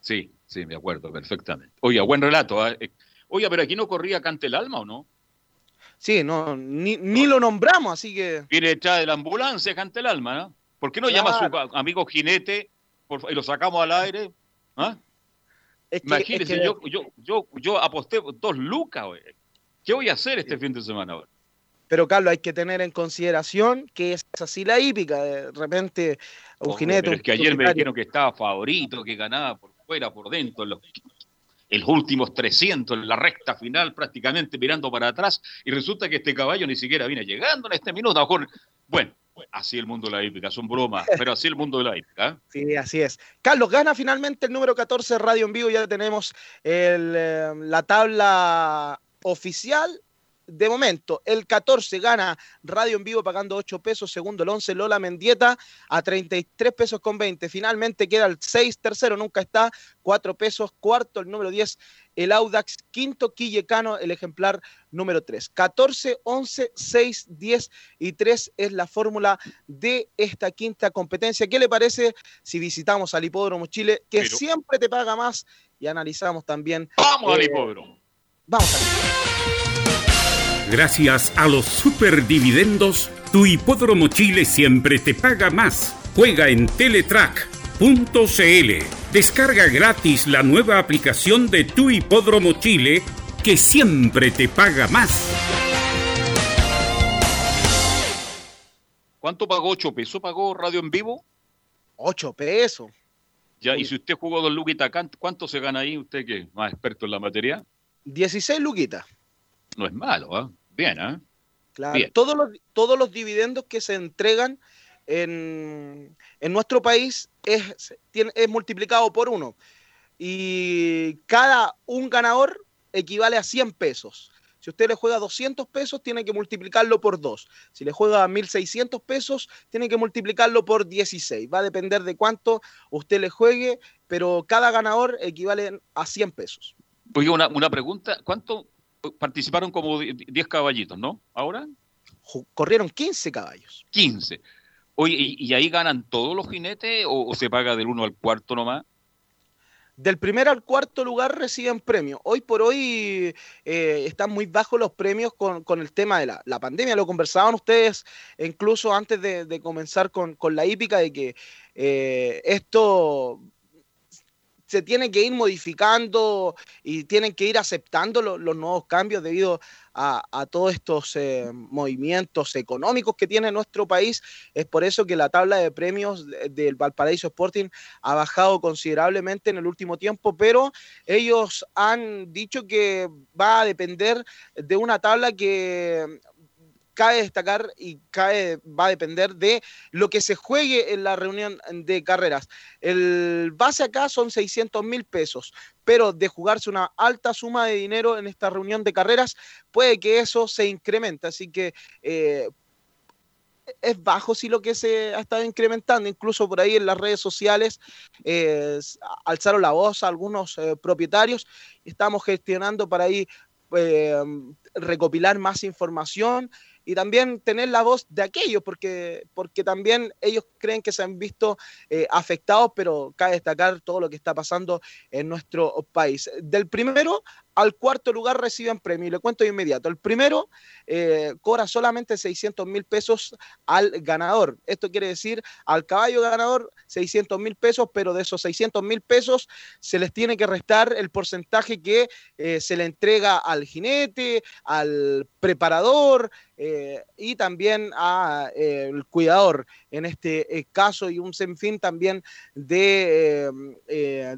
Sí, sí, me acuerdo perfectamente. Oye, buen relato. ¿eh? Oye, pero aquí no corría Cante el Alma, ¿o no? Sí, no, ni, ni lo nombramos, así que. Viene detrás de la ambulancia Cante el Alma, ¿no? ¿Por qué no llama a su amigo jinete y lo sacamos al aire? ¿Ah? Es que, Imagínese, es que... yo, yo, yo, yo aposté dos lucas, güey. ¿Qué voy a hacer este fin de semana ahora? Pero, Carlos, hay que tener en consideración que es así la hípica. De repente, un jinete. Pero es que ayer me dijeron que estaba favorito, que ganaba por fuera, por dentro. Los el últimos 300 en la recta final, prácticamente mirando para atrás, y resulta que este caballo ni siquiera viene llegando en este minuto. Mejor, bueno, así el mundo de la hípica, son bromas, pero así el mundo de la hípica. ¿eh? Sí, así es. Carlos, gana finalmente el número 14 Radio en Vivo, ya tenemos el, eh, la tabla oficial de momento, el 14 gana Radio en Vivo pagando 8 pesos, segundo el 11 Lola Mendieta a 33 pesos con 20. Finalmente queda el 6, tercero nunca está, 4 pesos, cuarto el número 10 el Audax, quinto Quillecano, el ejemplar número 3. 14, 11, 6, 10 y 3 es la fórmula de esta quinta competencia. ¿Qué le parece si visitamos al Hipódromo Chile, que Pero... siempre te paga más y analizamos también? Vamos eh, al Hipódromo. Vamos al Gracias a los superdividendos, tu hipódromo Chile siempre te paga más. Juega en Teletrack.cl. Descarga gratis la nueva aplicación de tu hipódromo Chile que siempre te paga más. ¿Cuánto pagó? ¿8 pesos pagó Radio en Vivo? 8 pesos. Ya, y si usted jugó dos luquitas, ¿cuánto se gana ahí? Usted que es más experto en la materia. 16 luquitas. No es malo, ¿eh? Bien, ¿eh? Claro, Todos, los, todos los dividendos que se entregan en, en nuestro país es, tiene, es multiplicado por uno. Y cada un ganador equivale a 100 pesos. Si usted le juega 200 pesos, tiene que multiplicarlo por 2. Si le juega 1.600 pesos, tiene que multiplicarlo por 16. Va a depender de cuánto usted le juegue, pero cada ganador equivale a 100 pesos. Una, una pregunta. ¿Cuánto participaron como 10 caballitos, ¿no? ¿Ahora? Corrieron 15 caballos. 15. Oye, ¿y, ahí ganan todos los jinetes o, se paga del 1 al cuarto nomás? Del primer al cuarto lugar reciben premios. Hoy por hoy eh, están muy bajos los premios con, con el tema de la, la, pandemia. Lo conversaban ustedes incluso antes de, de comenzar con, con, la hípica de que eh, esto se tiene que ir modificando y tienen que ir aceptando lo, los nuevos cambios debido a, a todos estos eh, movimientos económicos que tiene nuestro país. Es por eso que la tabla de premios del Valparaíso Sporting ha bajado considerablemente en el último tiempo, pero ellos han dicho que va a depender de una tabla que cabe destacar y cabe, va a depender de lo que se juegue en la reunión de carreras. El base acá son 600 mil pesos, pero de jugarse una alta suma de dinero en esta reunión de carreras, puede que eso se incremente. Así que eh, es bajo si lo que se ha estado incrementando, incluso por ahí en las redes sociales eh, alzaron la voz algunos eh, propietarios, estamos gestionando para ahí recopilar más información y también tener la voz de aquellos, porque, porque también ellos creen que se han visto eh, afectados, pero cabe destacar todo lo que está pasando en nuestro país. Del primero al cuarto lugar reciben premio, y le cuento de inmediato. El primero eh, cobra solamente 600 mil pesos al ganador. Esto quiere decir al caballo ganador 600 mil pesos, pero de esos 600 mil pesos se les tiene que restar el porcentaje que eh, se le entrega al jinete, al preparador, eh, y también al cuidador en este eh, caso y un sinfín también de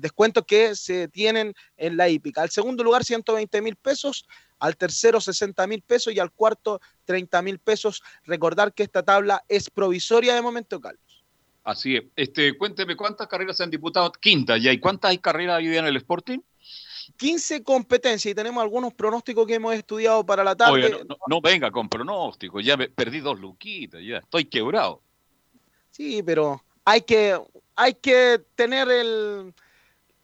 descuentos que se tienen en la hípica. Al segundo lugar 120 mil pesos, al tercero 60 mil pesos y al cuarto 30 mil pesos. Recordar que esta tabla es provisoria de momento, Carlos. Así es. Este, cuénteme cuántas carreras se han disputado. Quinta ya. ¿Y cuántas hay carreras hoy día en el Sporting? 15 competencias y tenemos algunos pronósticos que hemos estudiado para la tarde. no, venga con pronósticos, ya me perdí dos luquitas, ya estoy quebrado. Sí, pero hay que, hay que tener el,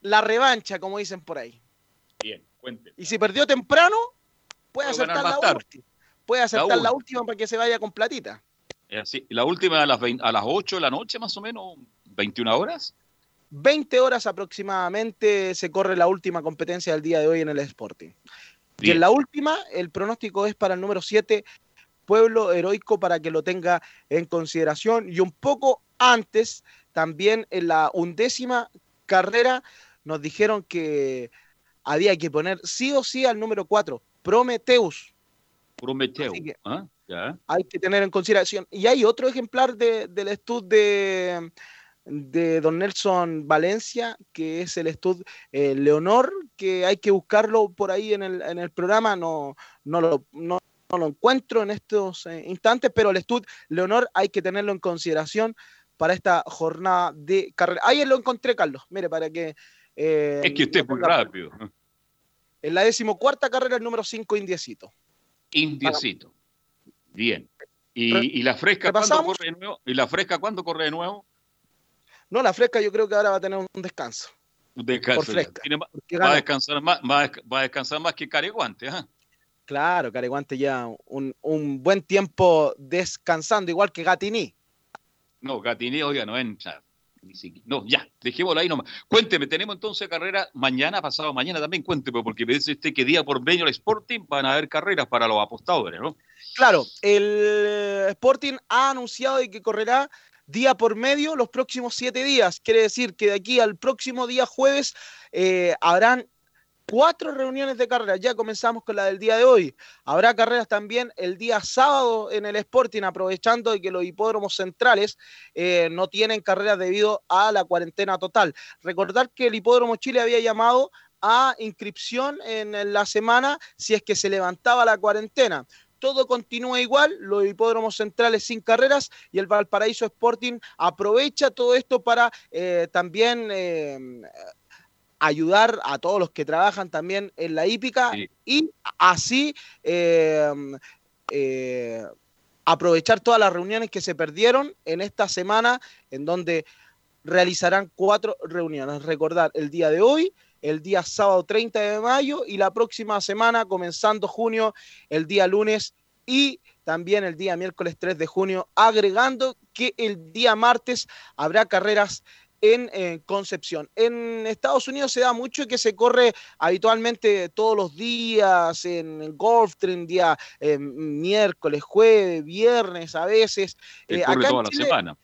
la revancha, como dicen por ahí. Bien, cuente. Y si perdió temprano, puede acertar la última. Puede acertar la, última para que se vaya con platita. así. La última a las, a las 8 de la noche, más o menos, 21 horas. 20 horas aproximadamente se corre la última competencia del día de hoy en el Sporting. Y en la última, el pronóstico es para el número 7, Pueblo Heroico, para que lo tenga en consideración. Y un poco antes, también en la undécima carrera, nos dijeron que había que poner sí o sí al número 4, Prometeus. Prometeus. ¿ah? Hay que tener en consideración. Y hay otro ejemplar del estudio de de don Nelson Valencia, que es el estudio eh, Leonor, que hay que buscarlo por ahí en el, en el programa, no, no, lo, no, lo encuentro en estos eh, instantes, pero el estudio Leonor hay que tenerlo en consideración para esta jornada de carrera. Ahí lo encontré, Carlos, mire, para que... Eh, es que usted es muy rápido. En la decimocuarta carrera, el número 5, Indiecito. Indiecito. Bien. ¿Y, y la fresca cuándo corre de nuevo? ¿Y la fresca cuándo corre de nuevo? No, la fresca yo creo que ahora va a tener un descanso. Un descanso. va, a descansar más, va, a, descansar más que Careguante. ¿eh? Claro, Careguante ya un, un, buen tiempo descansando, igual que Gatini. No, Gatini, oiga, no entra. No, ya, dejémoslo ahí nomás. Cuénteme, tenemos entonces carrera mañana, pasado mañana también, cuénteme, porque me dice usted que día por medio el Sporting van a haber carreras para los apostadores, ¿no? Claro, el Sporting ha anunciado de que correrá día por medio los próximos siete días. Quiere decir que de aquí al próximo día jueves eh, habrán cuatro reuniones de carreras. Ya comenzamos con la del día de hoy. Habrá carreras también el día sábado en el Sporting, aprovechando de que los hipódromos centrales eh, no tienen carreras debido a la cuarentena total. Recordar que el hipódromo Chile había llamado a inscripción en la semana si es que se levantaba la cuarentena todo continúa igual, los hipódromos centrales sin carreras y el Valparaíso Sporting aprovecha todo esto para eh, también eh, ayudar a todos los que trabajan también en la hípica y así eh, aprovechar todas las reuniones que se perdieron en esta semana en donde realizarán cuatro reuniones. Recordar el día de hoy, el día sábado 30 de mayo y la próxima semana, comenzando junio, el día lunes y también el día miércoles 3 de junio, agregando que el día martes habrá carreras en eh, Concepción. En Estados Unidos se da mucho que se corre habitualmente todos los días, en Gulfstream, día eh, miércoles, jueves, viernes a veces. Eh, acá toda la semana.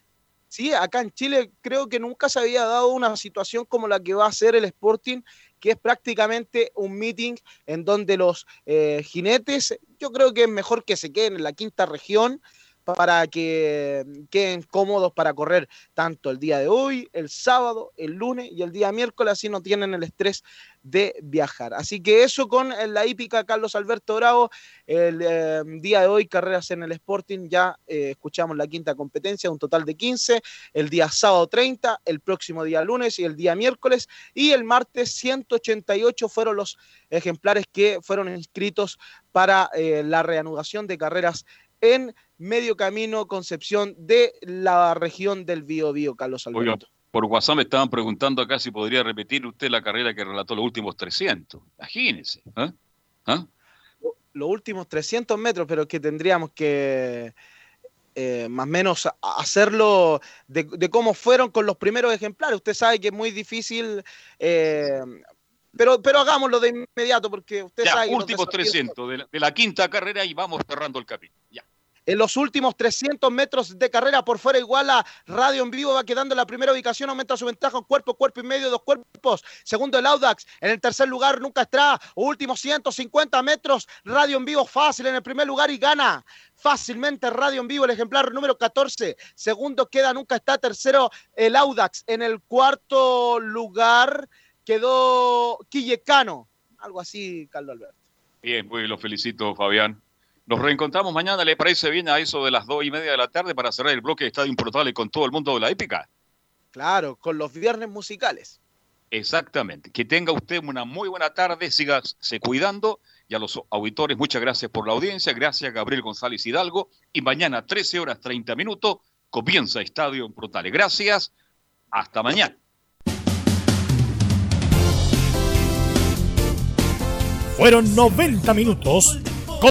Sí, acá en Chile creo que nunca se había dado una situación como la que va a ser el Sporting, que es prácticamente un meeting en donde los eh, jinetes, yo creo que es mejor que se queden en la quinta región, para que queden cómodos para correr tanto el día de hoy, el sábado, el lunes y el día miércoles, así no tienen el estrés de viajar. Así que eso con la hípica Carlos Alberto Bravo, el eh, día de hoy carreras en el Sporting, ya eh, escuchamos la quinta competencia, un total de 15, el día sábado 30, el próximo día lunes y el día miércoles, y el martes 188 fueron los ejemplares que fueron inscritos para eh, la reanudación de carreras en medio camino Concepción de la región del Bío Bío, Carlos Alberto. por WhatsApp me estaban preguntando acá si podría repetir usted la carrera que relató los últimos 300. Imagínese. ¿eh? ¿Ah? Los últimos 300 metros, pero que tendríamos que eh, más o menos hacerlo de, cómo fueron con los primeros ejemplares. Usted sabe que es muy difícil, eh, pero, pero hagámoslo de inmediato porque usted ya, sabe... Últimos 300 de la, de la, quinta carrera y vamos cerrando el capítulo. Ya. En los últimos 300 metros de carrera por fuera igual a Radio en Vivo va quedando en la primera ubicación, aumenta su ventaja un cuerpo, cuerpo y medio, dos cuerpos. Segundo el Audax, en el tercer lugar nunca está. Últimos 150 metros, Radio en Vivo fácil en el primer lugar y gana fácilmente Radio en Vivo el ejemplar número 14. Segundo queda nunca está. Tercero el Audax. En el cuarto lugar quedó Quillecano. Algo así, Carlos Alberto. Bien, pues lo felicito, Fabián. Nos reencontramos mañana, ¿le parece bien a eso de las dos y media de la tarde para cerrar el bloque de Estadio Importable con todo el mundo de la épica? Claro, con los viernes musicales. Exactamente. Que tenga usted una muy buena tarde, sígase cuidando. Y a los auditores, muchas gracias por la audiencia. Gracias, Gabriel González Hidalgo. Y mañana, 13 horas 30 minutos, comienza Estadio Importable. Gracias. Hasta mañana. Fueron 90 minutos